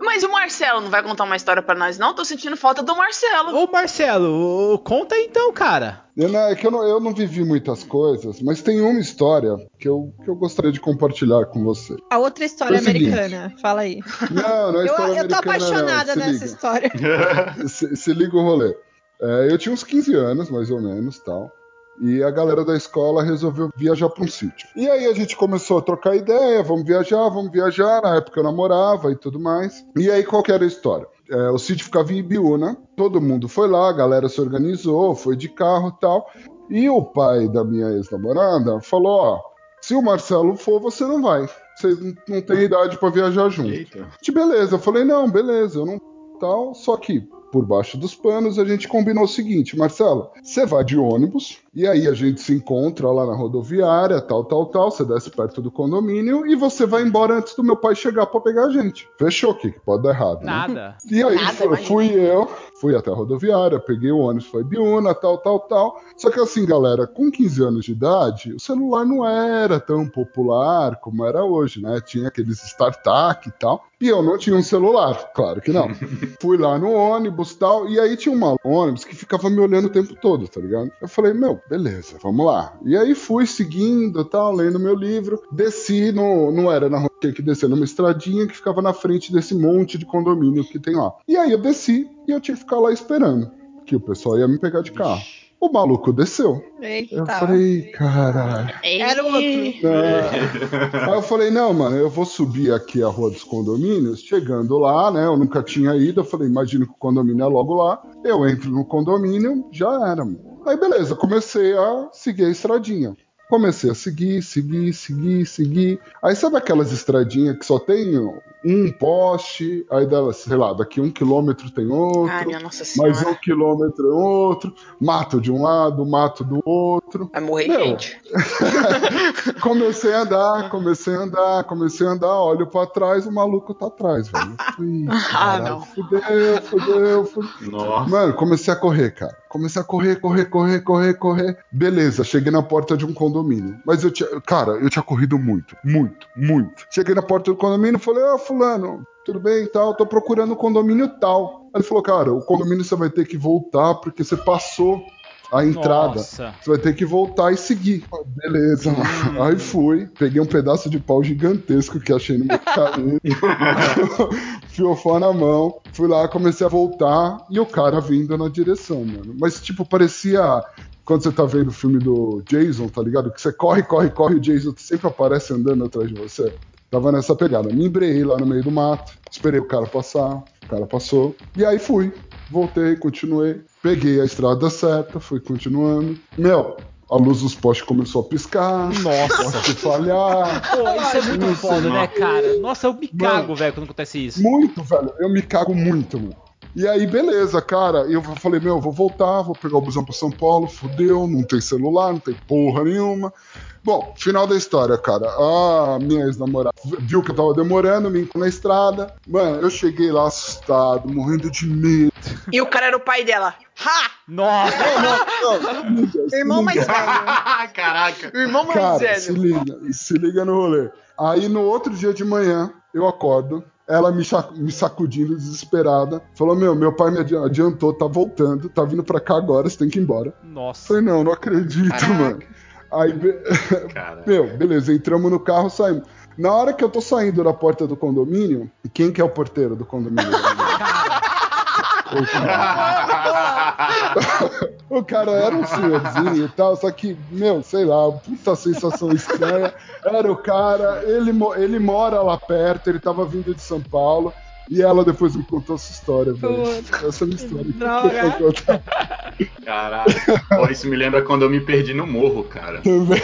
Mas o Marcelo não vai contar uma história pra nós, não? Tô sentindo falta do Marcelo. Ô Marcelo, conta aí então, cara. Eu não- é que eu não, eu não vivi muitas coisas, mas tem uma história que eu, que eu gostaria de compartilhar com você. A outra história seguinte. americana, fala aí. Não, não é Eu, história eu tô americana, apaixonada não. Nessa liga. história. se, se liga o rolê. É, eu tinha uns 15 anos, mais ou menos, tal. E a galera da escola resolveu viajar para um sítio. E aí a gente começou a trocar ideia, vamos viajar, vamos viajar. Na época eu namorava e tudo mais. E aí qual que era a história? É, o sítio ficava em Ibiúna, todo mundo foi lá, a galera se organizou, foi de carro e tal. E o pai da minha ex-namorada falou: ó, se o Marcelo for, você não vai. Você não- não tem idade para viajar junto. De beleza, eu falei, não, beleza, eu não tal, só que por baixo dos panos a gente combinou o seguinte, Marcelo, você vai de ônibus e aí a gente se encontra lá na rodoviária, tal, tal, tal, você desce perto do condomínio e você vai embora antes do meu pai chegar pra pegar a gente. Fechou, o que que pode dar errado, né? Nada. E aí Nada, imagina. fui eu, fui até a rodoviária, peguei o ônibus, foi Biúna, tal, tal, tal. Só que assim, galera, com 15 anos de idade, o celular não era tão popular como era hoje, né? Tinha aqueles startup e tal. E eu não tinha um celular, claro que não. fui lá no ônibus e tal, e aí tinha uma ônibus que ficava me olhando o tempo todo, tá ligado? Eu falei, meu, beleza, vamos lá. E aí fui seguindo, tal, lendo meu livro, desci no, não era na rua, tinha que descer numa estradinha que ficava na frente desse monte de condomínio que tem lá. E aí eu desci e eu tinha que ficar lá esperando, que o pessoal ia me pegar de carro. O maluco desceu. Eita. Eu falei, caralho. Era outro. Aí eu falei, não, mano, eu vou subir aqui a rua dos condomínios. Chegando lá, né? Eu nunca tinha ido. Eu falei, imagino que o condomínio é logo lá. Eu entro no condomínio, já era, mano. Aí beleza, comecei a seguir a estradinha. Comecei a seguir, seguir, seguir, seguir. Aí sabe aquelas estradinhas que só tem um poste, aí dela, sei lá, daqui um quilômetro tem outro, Ai, minha nossa senhora. mais um quilômetro é outro, mato de um lado, mato do outro. Vai morrer Meu, gente. comecei a andar, comecei a andar, comecei a andar, olho pra trás, o maluco tá atrás, velho. Ah, não. Fudeu, fudeu, fudeu. Nossa. Mano, comecei a correr, cara. Comecei a correr, correr, correr, correr, correr. Beleza, cheguei na porta de um condomínio. Mas eu tinha, cara, eu tinha corrido muito, muito, muito. Cheguei na porta do condomínio e falei, ó, fulano, tudo bem e tal, tô procurando o condomínio tal. Aí ele falou, cara, o condomínio você vai ter que voltar porque você passou a entrada. Nossa. Você vai ter que voltar e seguir. Beleza, mano. Aí fui, peguei um pedaço de pau gigantesco que achei no meu caminho. Fiofó na mão. Fui lá, comecei a voltar e o cara vindo na direção, mano. Mas, tipo, parecia. Quando você tá vendo o filme do Jason, tá ligado? Que você corre, corre, corre, o Jason sempre aparece andando atrás de você. Tava nessa pegada. Me embreei lá no meio do mato, esperei o cara passar, o cara passou. E aí fui. Voltei, continuei. Peguei a estrada certa, fui continuando. Meu, a luz dos postes começou a piscar. Nossa. Poste falhar. Pô, isso é muito foda, né, mano. cara? Nossa, eu me cago, velho, quando acontece isso. Muito, velho. Eu me cago muito, mano. E aí, beleza, cara. Eu falei, meu, vou voltar, vou pegar o busão pra São Paulo, fudeu, não tem celular, não tem porra nenhuma. Bom, final da história, cara. A minha ex-namorada viu que eu tava demorando, me encontrou na estrada. Mano, eu cheguei lá assustado, morrendo de medo. E o cara era o pai dela. Ha! Nossa! Irmão mais velho. Caraca. Irmão mais Cara, velho. se liga, se liga no rolê. Aí no outro dia de manhã, eu acordo, ela me, me sacudindo desesperada, falou: Meu, meu pai me adi- adiantou, tá voltando, tá vindo pra cá agora, você tem que ir embora. Nossa. Falei, não, não acredito, mano. Aí, be- meu, beleza, entramos no carro, saímos. Na hora que eu tô saindo da porta do condomínio, quem que é o porteiro do condomínio? O cara era um senhorzinho e tal, só que, meu, sei lá, puta sensação estranha. Era o cara, ele, ele mora lá perto, ele tava vindo de São Paulo. E ela depois me contou essa história, velho. Essa é a minha história. droga. Eu vou contar. Caralho. Pô, isso me lembra quando eu me perdi no morro, cara. Também.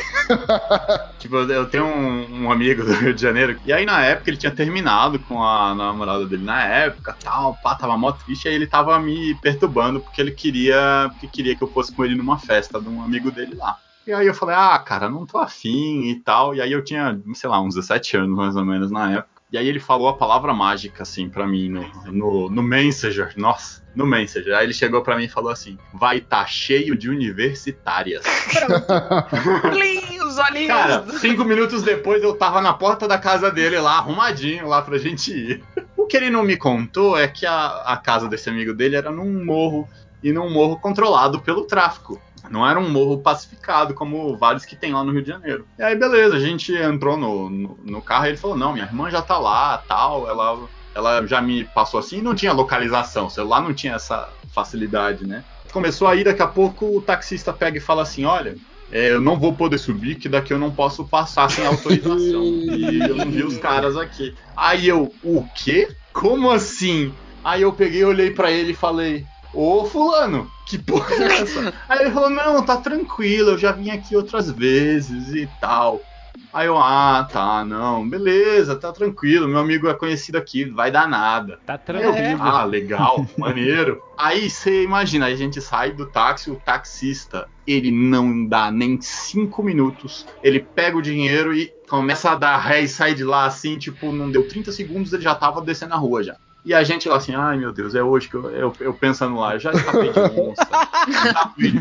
Tipo, eu tenho um, um amigo do Rio de Janeiro. E aí, na época, ele tinha terminado com a namorada dele na época, tal, pá, tava mó triste. Aí ele tava me perturbando porque ele queria, porque queria que eu fosse com ele numa festa de um amigo dele lá. E aí eu falei, ah, cara, não tô afim e tal. E aí eu tinha, sei lá, uns 17 anos mais ou menos na época. E aí ele falou a palavra mágica, assim, pra mim no, no, no Messenger. Nossa, no Messenger. Aí ele chegou pra mim e falou assim: vai tá cheio de universitárias. Os olhinhos. Cara, cinco minutos depois eu tava na porta da casa dele lá, arrumadinho lá pra gente ir. O que ele não me contou é que a, a casa desse amigo dele era num morro e num morro controlado pelo tráfico. Não era um morro pacificado como vários que tem lá no Rio de Janeiro. E aí, beleza, a gente entrou no, no, no carro e ele falou: Não, minha irmã já tá lá, tal. Ela, ela já me passou assim. Não tinha localização, o celular não tinha essa facilidade, né? Começou aí, daqui a pouco o taxista pega e fala assim: Olha, é, eu não vou poder subir, que daqui eu não posso passar sem autorização. e eu não vi os caras aqui. Aí eu, o quê? Como assim? Aí eu peguei, olhei pra ele e falei: Ô fulano, que porra é essa? Aí ele falou: Não, tá tranquilo, eu já vim aqui outras vezes e tal. Aí eu, ah, tá, não, beleza, tá tranquilo, meu amigo é conhecido aqui, vai dar nada. Tá Eu, tranquilo. ah, legal, maneiro. Aí você imagina, aí a gente sai do táxi, o taxista, ele não dá nem cinco minutos. Ele pega o dinheiro e começa a dar ré e sai de lá assim, tipo, não deu 30 segundos, ele já tava descendo a rua já. E a gente lá assim, ai meu Deus, é hoje que eu, eu, eu pensando lá, já escapei de onça, já, fui-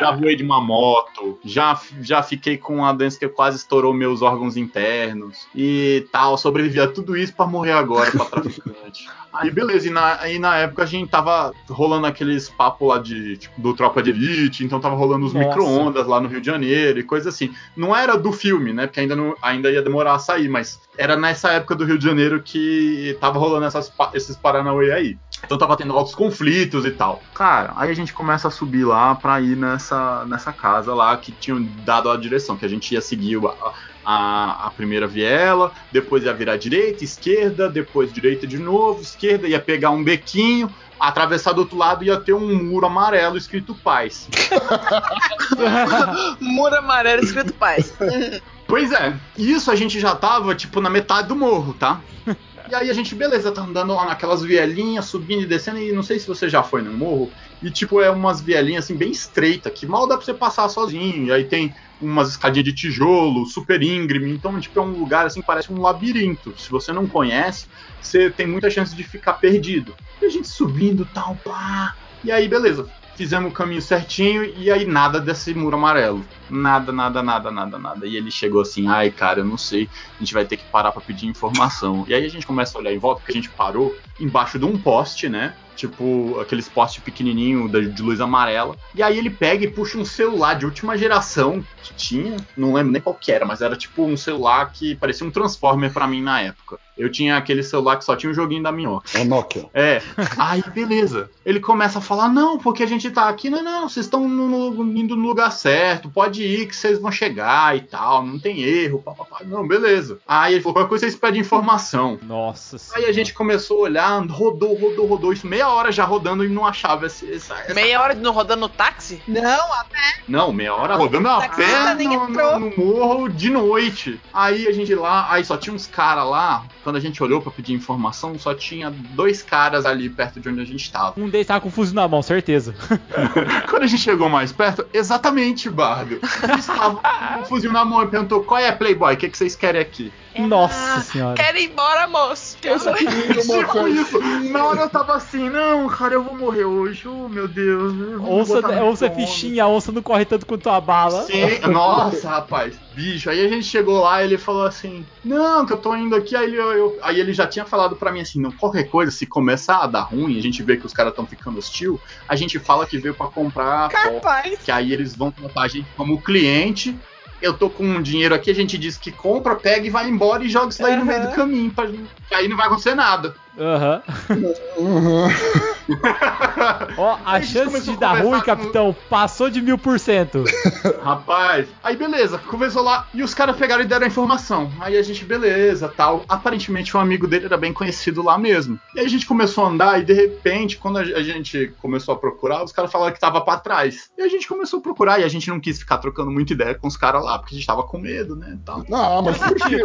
já voei de uma moto, já, já fiquei com uma doença que quase estourou meus órgãos internos e tal, sobrevivi a tudo isso pra morrer agora pra traficante. Aí beleza, e na, aí na época a gente tava rolando aqueles papos lá de, tipo, do Tropa de Elite, então tava rolando os micro-ondas lá no Rio de Janeiro e coisa assim. Não era do filme, né, porque ainda, não, ainda ia demorar a sair, mas era nessa época do Rio de Janeiro que tava rolando essas, pa- esses Paranauê aí. Então tava tendo altos conflitos e tal. Cara, aí a gente começa a subir lá pra ir nessa, nessa casa lá que tinham dado a direção, que a gente ia seguir a, a, a primeira viela, depois ia virar direita, esquerda, depois direita de novo, esquerda, ia pegar um bequinho, atravessar do outro lado ia ter um muro amarelo escrito paz. Muro amarelo escrito paz. Pois é, isso a gente já tava, tipo, na metade do morro, tá? E aí a gente, beleza, tá andando lá naquelas vielinhas, subindo e descendo, e não sei se você já foi no morro, e tipo, é umas vielinhas assim, bem estreita, que mal dá pra você passar sozinho, e aí tem umas escadinhas de tijolo, super íngreme, então, tipo, é um lugar assim, parece um labirinto. Se você não conhece, você tem muita chance de ficar perdido. E a gente subindo, tal, pá, e aí, beleza. Fizemos o caminho certinho e aí nada desse muro amarelo. Nada, nada, nada, nada, nada. E ele chegou assim, ai cara, eu não sei, a gente vai ter que parar pra pedir informação. E aí a gente começa a olhar em volta, porque a gente parou embaixo de um poste, né? Tipo, aqueles postes pequenininho da- de luz amarela. E aí ele pega e puxa um celular de última geração que tinha, não lembro nem qual que era, mas era tipo um celular que parecia um Transformer pra mim na época. Eu tinha aquele celular que só tinha o joguinho da minhoca. É Nokia. É. Aí, beleza. Ele começa a falar: não, porque a gente tá aqui. Não, não, vocês estão indo no lugar certo. Pode ir que vocês vão chegar e tal. Não tem erro. Pá, pá, pá. Não, beleza. Aí ele falou: qualquer coisa vocês pedem informação. Nossa Aí a gente começou a olhar, rodou, rodou, rodou. Isso meia hora já rodando e não achava esse, essa, essa- Meia hora de não rodando no táxi? Não, a pé. Não, meia hora rodando a taxista pé no, no, no morro de noite. Aí a gente lá, aí só tinha uns caras lá. Quando a gente olhou pra pedir informação, só tinha dois caras ali perto de onde a gente tava. Um deles tava com o fuzil na mão, certeza. Quando a gente chegou mais perto, exatamente, Bardo. Eles estavam com o fuzil na mão e perguntou: qual é, Playboy? O que, que vocês querem aqui? Nossa senhora. Quero ir embora, moço. Quero ir. Tipo isso. Na hora eu tava assim, não, cara, eu vou morrer hoje. Oh, meu Deus. Onça, onça é fichinha, a onça não corre tanto quanto a bala. Sim, nossa, rapaz, bicho. Aí a gente chegou lá e ele falou assim: Não, que eu tô indo aqui. Aí ele, eu- aí ele já tinha falado pra mim assim: Não, qualquer coisa, se começar a dar ruim, a gente vê que os caras estão ficando hostil, a gente fala que veio pra comprar. pó. Capaz. Que aí eles vão tratar a gente como cliente. Eu tô com um dinheiro aqui, a gente diz que compra, pega e vai embora e joga isso daí no meio do caminho. Pra... Que aí não vai acontecer nada. Aham. Uhum. Ó, a chance começou de dar ruim, com- capitão, passou de mil por cento. Rapaz, aí beleza, conversou lá e os caras pegaram e deram a informação. Aí a gente, beleza, tal. Aparentemente um amigo dele era bem conhecido lá mesmo. E aí a gente começou a andar e de repente, quando a gente começou a procurar, os caras falaram que tava pra trás. E a gente começou a procurar e a gente não quis ficar trocando muita ideia com os caras lá, porque a gente tava com medo, né, tal. Não, mas por quê?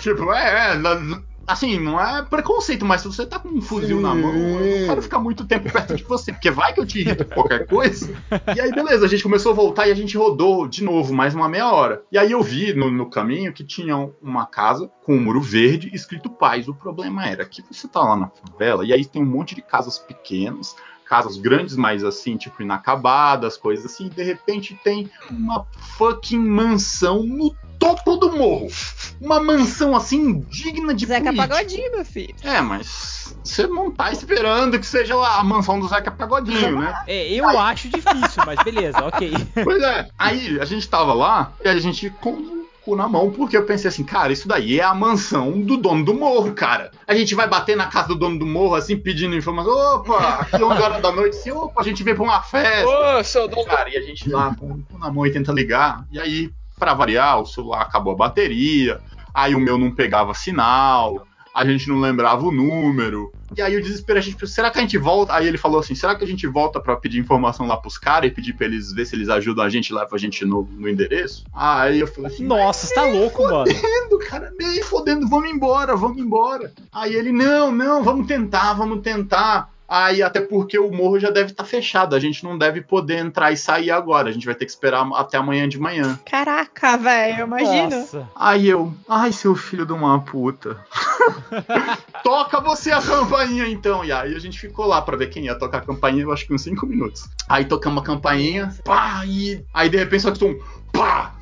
Tipo, é, é, assim, não é preconceito, mas se você tá com um fuzil na mão, eu não quero ficar muito tempo perto de você, porque vai que eu te irrito com qualquer coisa. E aí, beleza, a gente começou a voltar e a gente rodou de novo, mais uma meia hora. E aí eu vi no, no caminho que tinha uma casa com um muro verde escrito paz. O problema era que você tá lá na favela e aí tem um monte de casas pequenas. Casas grandes, mas assim, tipo, inacabadas, coisas assim, e de repente tem uma fucking mansão no topo do morro. Uma mansão assim, digna de Zeca político. Pagodinho, meu filho. É, mas você não tá esperando que seja lá a mansão do Zeca Pagodinho, né? É, eu acho difícil, mas beleza, ok. Pois é. Aí a gente tava lá e a gente com o cu na mão, porque eu pensei assim, cara, isso daí é a mansão do dono do morro, cara. A gente vai bater na casa do dono do morro, assim, pedindo informação. Opa, aqui 11 horas da noite, assim, opa, a gente veio pra uma festa. Ô, seu dono. Cara, e a gente lá com o cu na mão e tenta ligar. E aí, pra variar, o celular acabou a bateria. Aí o meu não pegava sinal. A gente não lembrava o número. E aí o desespero, a gente será que a gente volta? Aí ele falou assim, será que a gente volta pra pedir informação lá pros caras e pedir pra eles ver se eles ajudam a gente e levam a gente no, no endereço? Aí eu falei assim, Nossa, você tá louco, mano. fodendo, cara, nem fodendo, vamos embora, vamos embora. Aí ele, não, não, vamos tentar, vamos tentar. Aí, até porque o morro já deve estar fechado, a gente não deve poder entrar e sair agora, a gente vai ter que esperar até amanhã de manhã. Caraca, velho, imagina. Nossa. Aí eu, ai, seu filho de uma puta. Toca você a campainha então. E aí a gente ficou lá pra ver quem ia tocar a campainha, eu acho que uns 5 minutos. Aí tocamos a campainha, pá, e aí de repente só que um pá.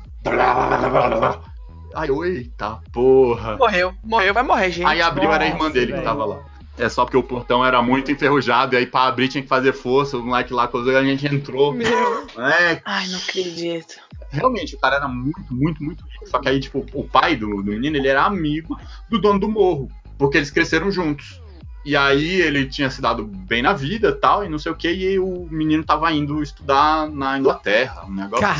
Aí, eu, eita porra. Morreu, morreu, vai morrer, gente. Aí abriu, era a irmã Nossa, dele que velho. tava lá. É só porque o portão era muito enferrujado, e aí pra abrir tinha que fazer força, o moleque lá, coisa, a gente entrou. Meu. É, Ai, não acredito. realmente, o cara era muito, muito, muito rico. Só que aí, tipo, o pai do, do menino, ele era amigo do dono do morro. Porque eles cresceram juntos. E aí ele tinha se dado bem na vida tal, e não sei o que, e o menino tava indo estudar na Inglaterra. Um negócio assim.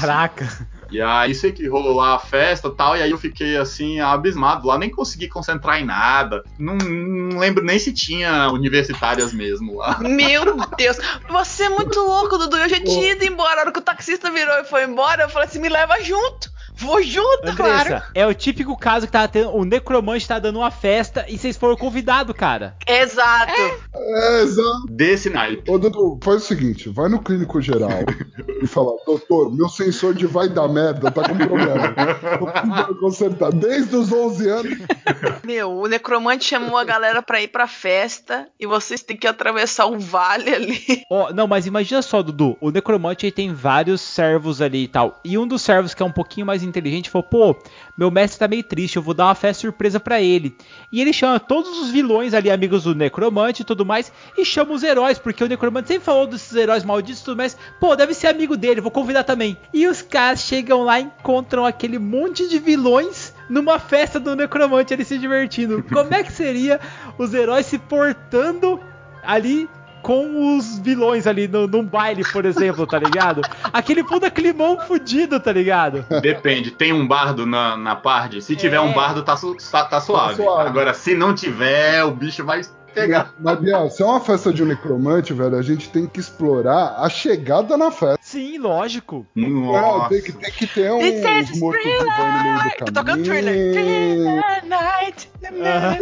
E aí sei que rolou lá a festa tal, e aí eu fiquei assim, abismado lá, nem consegui concentrar em nada. Não, não lembro nem se tinha universitárias mesmo lá. Meu Deus, você é muito louco, Dudu. Eu já tinha ido embora. A hora que o taxista virou e foi embora, eu falei assim: me leva junto. Vou junto, Andressa, claro. é o típico caso que tá tendo. O necromante tá dando uma festa e vocês foram convidados, cara. Exato. É, exato. Desse naipe. Ô, doutor, faz o seguinte: vai no clínico geral e fala, doutor, meu sensor de vai dar merda tá com problema. Precisando consertar. Desde os 11 anos. Meu, o necromante chamou a galera pra ir pra festa e vocês têm que atravessar o vale ali. Ó, não, mas imagina só, Dudu. O necromante ele tem vários servos ali e tal. E um dos servos que é um pouquinho mais inteligente falou: pô, meu mestre tá meio triste, eu vou dar uma festa surpresa pra ele. E ele chama todos os vilões ali, amigos do necromante e tudo mais, e chama os heróis, porque o necromante sempre falou desses heróis malditos e tudo mais. Pô, deve ser amigo dele, vou convidar também. E os caras chegam lá e encontram aquele monte de vilões numa festa do necromante, ele se divertindo. Como é que seria os heróis se portando ali com os vilões ali no, num baile, por exemplo, tá ligado? Aquele puta climão fudido, tá ligado? Depende, tem um bardo na, na party? Se tiver É. um bardo, tá, su- tá, tá suave. suave. Agora, se não tiver, o bicho vai pegar. Mas, Biel, se é uma festa de um necromante, velho, a gente tem que explorar a chegada na festa. Sim, lógico. É, tem, que, tem que ter um This is mortos vivos no meio do Tô tocando thriller. caminho. Thriller night.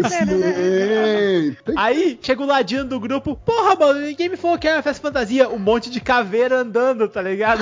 Sim, tem Aí chega o ladinho do grupo, porra, mano, ninguém me falou que era uma festa fantasia, um monte de caveira andando, tá ligado?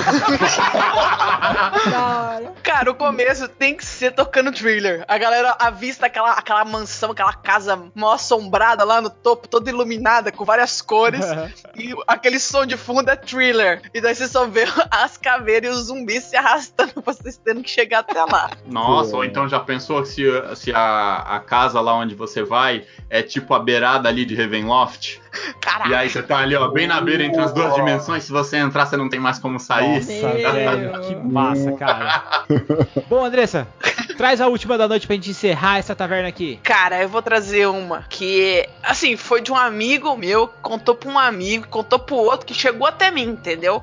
Cara, o começo tem que ser tocando thriller. A galera avista aquela, aquela mansão, aquela casa mó assombrada lá no topo, toda iluminada, com várias cores. e aquele som de fundo é thriller. E daí você só vê as caveiras e os zumbis se arrastando pra vocês tendo que chegar até lá. Nossa, ou então já pensou se, se a, a casa lá onde você vai é tipo a beirada ali de Ravenloft? Caraca. E aí você tá ali, ó, bem na beira entre as duas dimensões. Se você entrar, você não tem mais como sair. Nossa, velho, que massa, cara. Bom, Andressa, traz a última da noite pra gente encerrar essa taverna aqui. Cara, eu vou trazer uma que, assim, foi de um amigo meu, contou pra um amigo, contou pro outro, que chegou até mim, entendeu?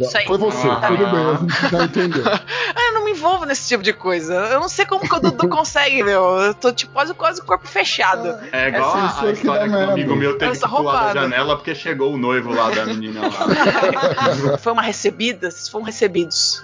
Isso aí. Foi você, Ah. tudo bem, a gente já entendeu. Eu não me envolvo nesse tipo de coisa. Eu não sei como que o Dudu consegue, meu. Eu tô tipo quase quase corpo fechado. É igual É a, a que história dá que um amigo meu teve Essa que pular roubada. da janela porque chegou o noivo lá da menina lá. Foi uma recebida, esses foram recebidos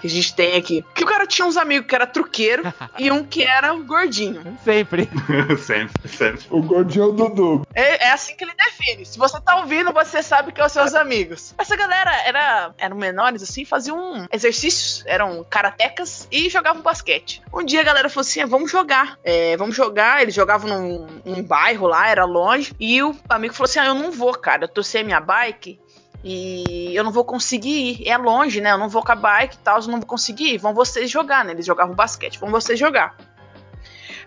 que a gente tem aqui. Que o cara tinha uns amigos que era truqueiro e um que era gordinho. Sempre. sempre, sempre. O gordinho é o Dudu. É, é assim que ele define. Se você tá ouvindo, você sabe que são os seus amigos. Essa galera era, eram menores, assim, faziam exercícios, eram karatecas e jogavam basquete. Um dia a galera falou assim: "Ah, vamos jogar. É, vamos jogar. Eles jogavam num, bairro lá, era longe. E o amigo falou assim: ah, eu não vou, cara. Eu sem a minha bike. E eu não vou conseguir ir. É longe, né? Eu não vou com a bike e tal, eu não vou conseguir ir. Vão vocês jogar, né? Eles jogavam basquete, vão vocês jogar.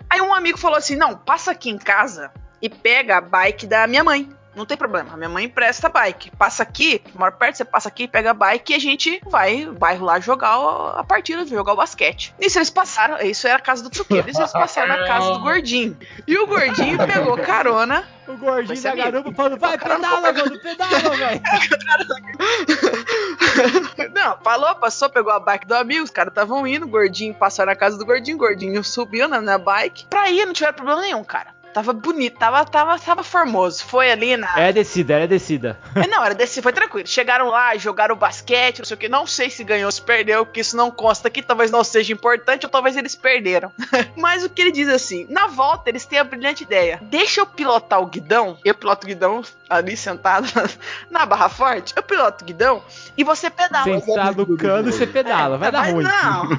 Aí um amigo falou assim: não, passa aqui em casa e pega a bike da minha mãe. Não tem problema, a minha mãe empresta a bike. Passa aqui, mora perto, você passa aqui, pega a bike e a gente vai, vai lá jogar a partida, jogar o basquete. Nisso eles passaram, isso era a casa do truqueiro, nisso eles passaram na casa do gordinho. E o gordinho pegou carona. O gordinho da garupa falando, vai, pedala, mano, pedala, velho. Não, falou, passou, pegou a bike do amigo, os caras estavam indo, o gordinho passou na casa do gordinho, o gordinho subiu na, na bike. Pra ir, não tiveram problema nenhum, cara. Tava bonito, tava, tava, tava formoso. Foi ali na. É descida, é descida. É, Não, era desse, foi tranquilo. Chegaram lá, jogaram basquete, não sei o que. Não sei se ganhou ou se perdeu, porque isso não consta aqui. Talvez não seja importante, ou talvez eles perderam. Mas o que ele diz assim: na volta, eles têm a brilhante ideia. Deixa eu pilotar o guidão. Eu piloto o guidão ali sentado na barra forte. Eu piloto o guidão e você pedala. Sentar no cano e você pedala, vai dar ruim. não.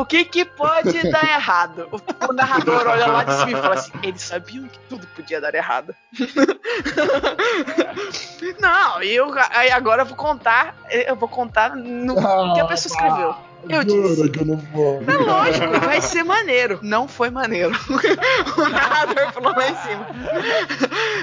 O que que pode dar errado? O, o narrador olha lá de cima e fala assim: eles sabiam que tudo podia dar errado. não, eu aí agora eu vou contar, eu vou contar no que a pessoa escreveu. Eu disse. Que eu não vou. É lógico, vai ser maneiro. Não foi maneiro. o narrador falou lá em cima.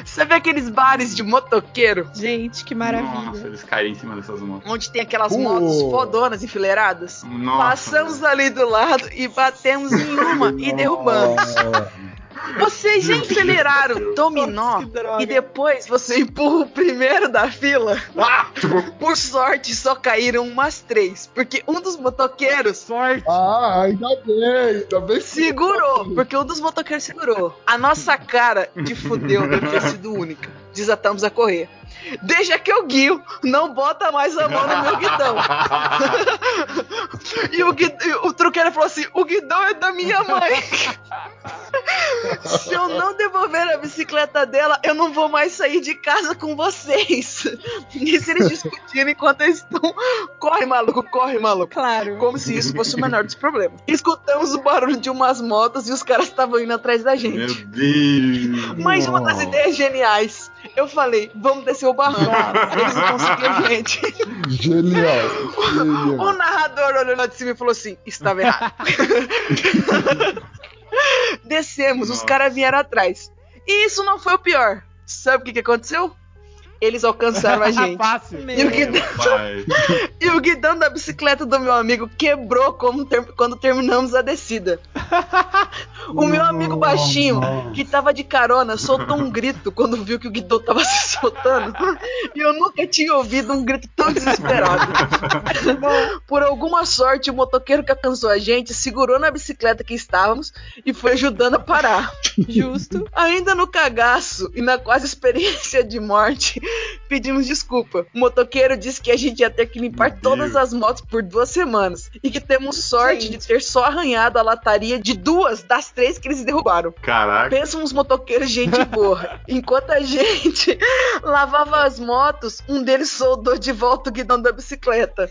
Você vê aqueles bares de motoqueiro? Gente, que Nossa, maravilha. eles caíram em cima dessas motos. Onde tem aquelas Pô. motos fodonas enfileiradas? Nossa. Passamos ali do lado e batemos em uma e derrubamos. Vocês já enfileiraram dominó e depois você empurra o primeiro da fila? Ah, tipo, Por sorte, só caíram umas três, porque um dos motoqueiros Sorte. Ah, ainda bem, ainda bem que segurou, porque um dos motoqueiros segurou. A nossa cara de fudeu deve ter sido única. Desatamos a correr. Deixa que eu guio, não bota mais a mão no meu guidão. e o, o truqueiro falou assim: o guidão é da minha mãe. Se eu não devolver a bicicleta dela, eu não vou mais sair de casa com vocês. E se eles discutirem enquanto eles estão. Corre, maluco, corre, maluco. Claro. Como se isso fosse o menor dos problemas. Escutamos o barulho de umas motos e os caras estavam indo atrás da gente. meu Deus. Mas uma das ideias geniais. Eu falei, vamos descer o barranco. Eles não conseguiam gente. Genial. O genial. narrador olhou lá de cima e falou assim: estava errado. Descemos, os Nossa. caras vieram atrás. E isso não foi o pior. Sabe o que, que aconteceu? Eles alcançaram a gente. Fácil. E o, guidão, e o guidão da bicicleta do meu amigo quebrou como ter- quando terminamos a descida. O meu amigo baixinho, que tava de carona, soltou um grito quando viu que o guidão tava se soltando. E eu nunca tinha ouvido um grito tão desesperado. Por alguma sorte, o motoqueiro que alcançou a gente segurou na bicicleta que estávamos e foi ajudando a parar. Justo. Ainda no cagaço e na quase experiência de morte, pedimos desculpa. O motoqueiro disse que a gente ia ter que limpar Meu todas Deus. as motos por duas semanas e que temos sorte Gente. de ter só arranhado a lataria de duas das três que eles derrubaram. Caraca. Pensa uns motoqueiros gente boa. Enquanto a gente lavava as motos, um deles soldou de volta o guidão da bicicleta.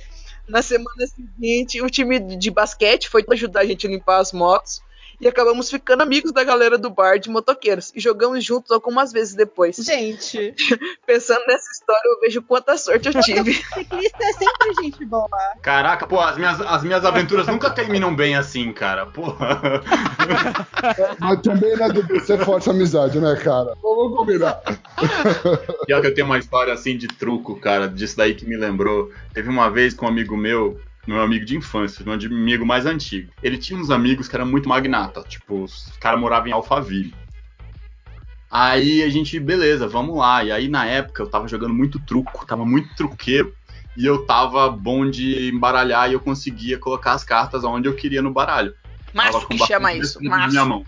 Na semana seguinte, o time de basquete foi ajudar a gente a limpar as motos. E acabamos ficando amigos da galera do bar de motoqueiros. E jogamos juntos algumas vezes depois. Gente, Pensando nessa história, eu vejo quanta sorte eu tive. ciclista é sempre gente boa. Caraca, pô, as minhas, as minhas aventuras nunca terminam bem assim, cara. Porra. Mas também, né? Você força a amizade, né, cara? Vamos combinar. Pior que eu tenho uma história assim de truco, cara, disso daí que me lembrou. Teve uma vez com um amigo meu, meu amigo de infância, meu amigo mais antigo. Ele tinha uns amigos que eram muito magnata, tipo, os caras moravam em Alphaville. Aí a gente, beleza, vamos lá. E aí na época eu tava jogando muito truco, tava muito truqueiro. E eu tava bom de embaralhar e eu conseguia colocar as cartas onde eu queria no baralho. Maço que chama isso. Maço.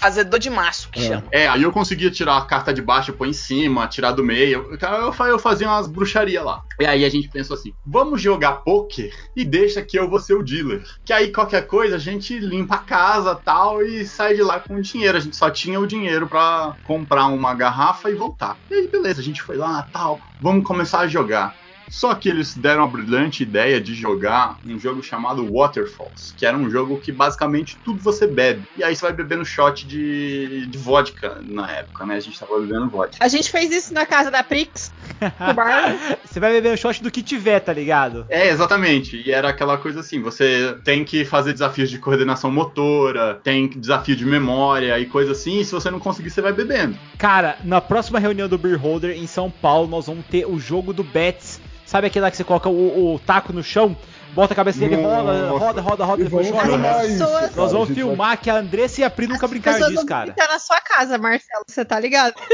Fazedor de maço que chama. É, aí eu conseguia tirar a carta de baixo, pôr em cima, tirar do meio. Eu, eu, fa- eu fazia umas bruxarias lá. E aí a gente pensou assim: vamos jogar poker e deixa que eu vou ser o dealer. Que aí qualquer coisa a gente limpa a casa tal e sai de lá com o dinheiro. A gente só tinha o dinheiro pra comprar uma garrafa e voltar. E aí, beleza, a gente foi lá tal, vamos começar a jogar. Só que eles deram a brilhante ideia de jogar um jogo chamado Waterfalls, que era um jogo que basicamente tudo você bebe. E aí você vai bebendo shot de, de vodka na época, né? A gente tava bebendo vodka. A gente fez isso na casa da Prix, no bar. Você vai beber o shot do que tiver, tá ligado? É, exatamente. E era aquela coisa assim: você tem que fazer desafios de coordenação motora, tem desafio de memória e coisa assim. E se você não conseguir, você vai bebendo. Cara, na próxima reunião do Beer Holder em São Paulo, nós vamos ter o jogo do Bets. Sabe aquele lá que você coloca o, o taco no chão, bota a cabeça dele, roda, roda, roda, roda, E depois chora? cara. Nós vamos vai- filmar que a Andressa e a Pri nunca brincaram disso, vão cara. ficar na sua casa, Marcelo. Você tá ligado?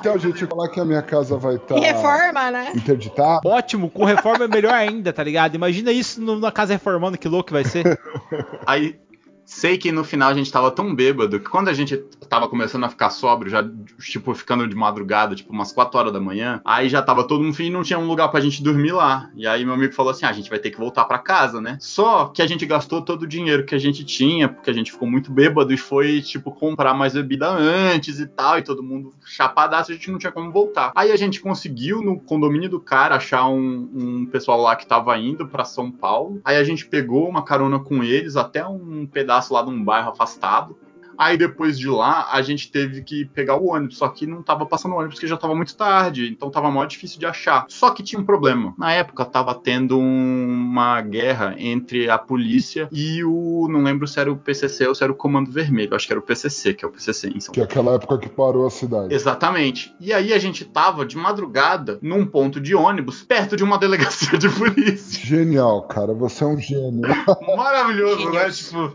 Então, gente, falar que a minha casa vai estar E reforma, né? interditada. Ótimo, com reforma é melhor ainda, tá ligado? Imagina isso na casa reformando, que louco que vai ser. Aí, sei que no final a gente tava tão bêbado que quando a gente tava começando a ficar sóbrio, já, tipo, ficando de madrugada, tipo, umas 4 horas da manhã, aí já tava todo mundo fim e não tinha um lugar pra gente dormir lá. E aí meu amigo falou assim: ah, a gente vai ter que voltar pra casa, né? Só que a gente gastou todo o dinheiro que a gente tinha, porque a gente ficou muito bêbado e foi, tipo, comprar mais bebida antes e tal, e todo mundo chapadaço, a gente não tinha como voltar. Aí a gente conseguiu, no condomínio do cara, achar um, um pessoal lá que tava indo pra São Paulo. Aí a gente pegou uma carona com eles até um pedaço lá de um bairro afastado. Aí depois de lá, a gente teve que pegar o ônibus, só que não tava passando ônibus porque já tava muito tarde, então tava mó difícil de achar. Só que tinha um problema. Na época tava tendo uma guerra entre a polícia e o, não lembro se era o PCC ou se era o Comando Vermelho, acho que era o PCC, que é o PCC em São Que é aquela época que parou a cidade. Exatamente. E aí a gente tava de madrugada num ponto de ônibus perto de uma delegacia de polícia. Genial, cara. Você é um gênio. Maravilhoso, né? Tipo.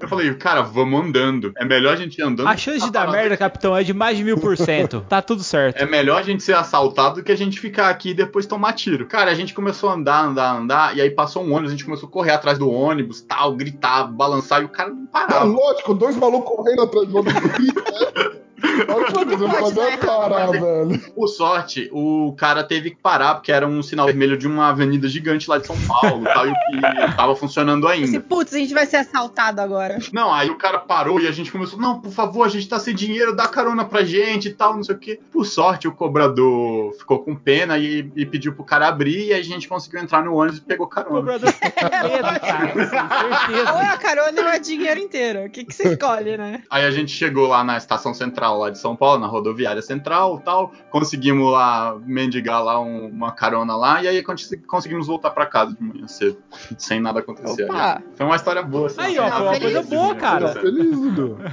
Eu falei, cara, vamos andando. É melhor a gente ir andando. A chance de dar merda, capitão, é de mais de mil por cento. Tá tudo certo. É melhor a gente ser assaltado do que a gente ficar aqui e depois tomar tiro. Cara, a gente começou a andar, andar, andar, e aí passou um ônibus, a gente começou a correr atrás do ônibus, tal, gritar, balançar, e o cara não É parava. lógico, dois malucos correndo atrás do outro. né? Olha o fazer é parar, velho. Por sorte, o cara teve que parar, porque era um sinal vermelho de uma avenida gigante lá de São Paulo, tal, e o que tava funcionando Esse ainda. putz, a gente vai ser assaltado agora. Não, aí o cara parou e a gente começou, não, por favor, a gente tá sem dinheiro, dá carona pra gente e tal, não sei o quê. Por sorte, o cobrador ficou com pena e, e pediu pro cara abrir e a gente conseguiu entrar no ônibus e pegou O carona. cobrador ficou com medo, cara. assim, certeza. Ou é a carona ou é dinheiro inteiro. O que, que você escolhe, né? Aí a gente chegou lá na estação central lá de São Paulo, na rodoviária central tal, conseguimos lá mendigar lá um- uma carona lá e aí cons- conseguimos voltar pra casa de manhã cedo, sem nada acontecer. Opa! Foi uma história boa. assim, Aí, ó, foi uma coisa boa, cara. Feliz, Dudu.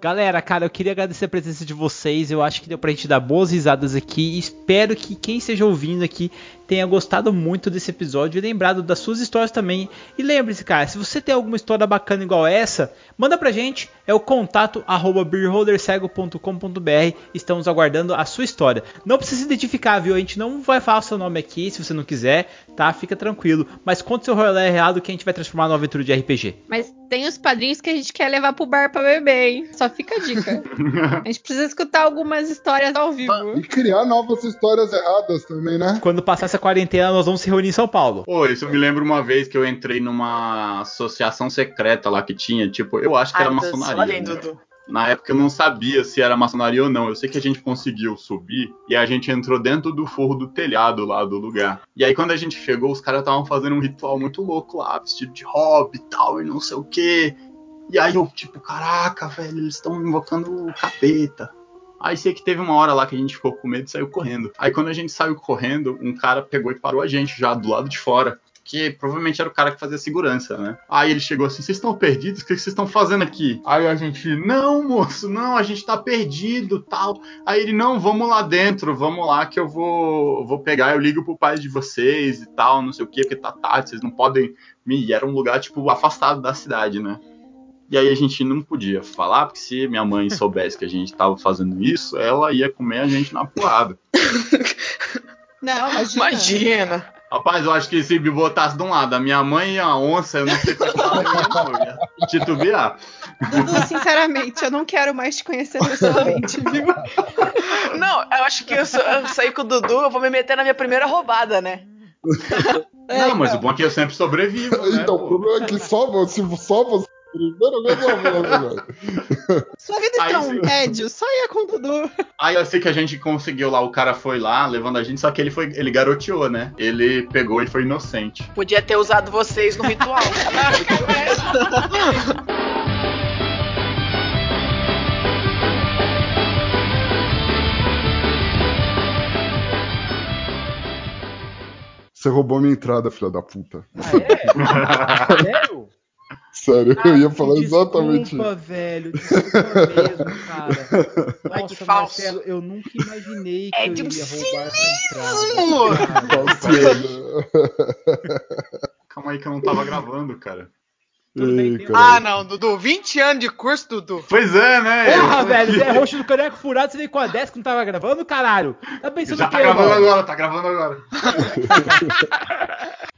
Galera, cara, eu queria agradecer a presença de vocês. Eu acho que deu pra gente dar boas risadas aqui. Espero que quem esteja ouvindo aqui tenha gostado muito desse episódio e lembrado das suas histórias também. E lembre-se, cara, se você tem alguma história bacana igual essa, manda pra gente. É o contato arroba beerholdercego.com.br. Estamos aguardando a sua história. Não precisa se identificar, viu? A gente não vai falar o seu nome aqui se você não quiser, tá? Fica tranquilo. Mas conte seu rolê errado que a gente vai transformar numa aventura de RPG. Mas tem os padrinhos que a gente quer levar pro bar pra beber, hein? Só fica a dica. A gente precisa escutar algumas histórias ao vivo. E criar novas histórias erradas também, né? Quando passar essa quarentena, nós vamos se reunir em São Paulo. Pô, isso me lembra uma vez que eu entrei numa associação secreta lá que tinha, tipo, eu acho que Ai, era Deus, maçonaria. olha aí, né? Dudu. Na época eu não sabia se era maçonaria ou não. Eu sei que a gente conseguiu subir e a gente entrou dentro do forro do telhado lá do lugar. E aí quando a gente chegou, os caras estavam fazendo um ritual muito louco lá, vestido de hobby e tal, e não sei o quê. E aí eu, tipo, caraca, velho, eles estão invocando o capeta. Aí sei que teve uma hora lá que a gente ficou com medo e saiu correndo. Aí quando a gente saiu correndo, um cara pegou e parou a gente já do lado de fora. Que provavelmente era o cara que fazia segurança, né? Aí ele chegou assim: vocês estão perdidos? O que vocês estão fazendo aqui? Aí a gente, não, moço, não, a gente tá perdido tal. Aí ele, não, vamos lá dentro, vamos lá que eu vou, vou pegar, eu ligo pro pai de vocês e tal, não sei o que, porque tá tarde, vocês não podem. E era um lugar, tipo, afastado da cidade, né? E aí a gente não podia falar, porque se minha mãe soubesse que a gente tava fazendo isso, ela ia comer a gente na porrada. Não, imagina. Imagina. Rapaz, eu acho que se me botasse de um lado a minha mãe e a onça, eu não sei como ela ia, não. Eu ia titubear. Dudu, sinceramente, eu não quero mais te conhecer pessoalmente, viu? Não, eu acho que eu, sa- eu saí com o Dudu, eu vou me meter na minha primeira roubada, né? Não, mas o bom é que eu sempre sobrevivo, né? Então, o pô? problema é que só, se só você. Primeiro mesmo, velho. Sua vida está um sim. tédio, só ia com o Dudu. Aí eu sei que a gente conseguiu lá, o cara foi lá, levando a gente, só que ele foi, ele garoteou, né? Ele pegou e foi inocente. Podia ter usado vocês no ritual. Você roubou minha entrada, filha da puta. Sério? Sério, eu ia falar Desculpa, exatamente Desculpa, velho. Desculpa mesmo, cara. Ai, Nossa, que falso. Marcelo, eu nunca imaginei que É eu de um iria roubar essa cinismo. entrada. isso. Calma aí que eu não tava gravando, cara. Bem, Ei, ah, não, Dudu. 20 anos de curso, Dudu. Pois é, né? Porra, velho, você é roxo do caneco furado, você veio com a 10 que não tava gravando, caralho? Tá pensando Já tá quê, gravando mano? agora, tá gravando agora.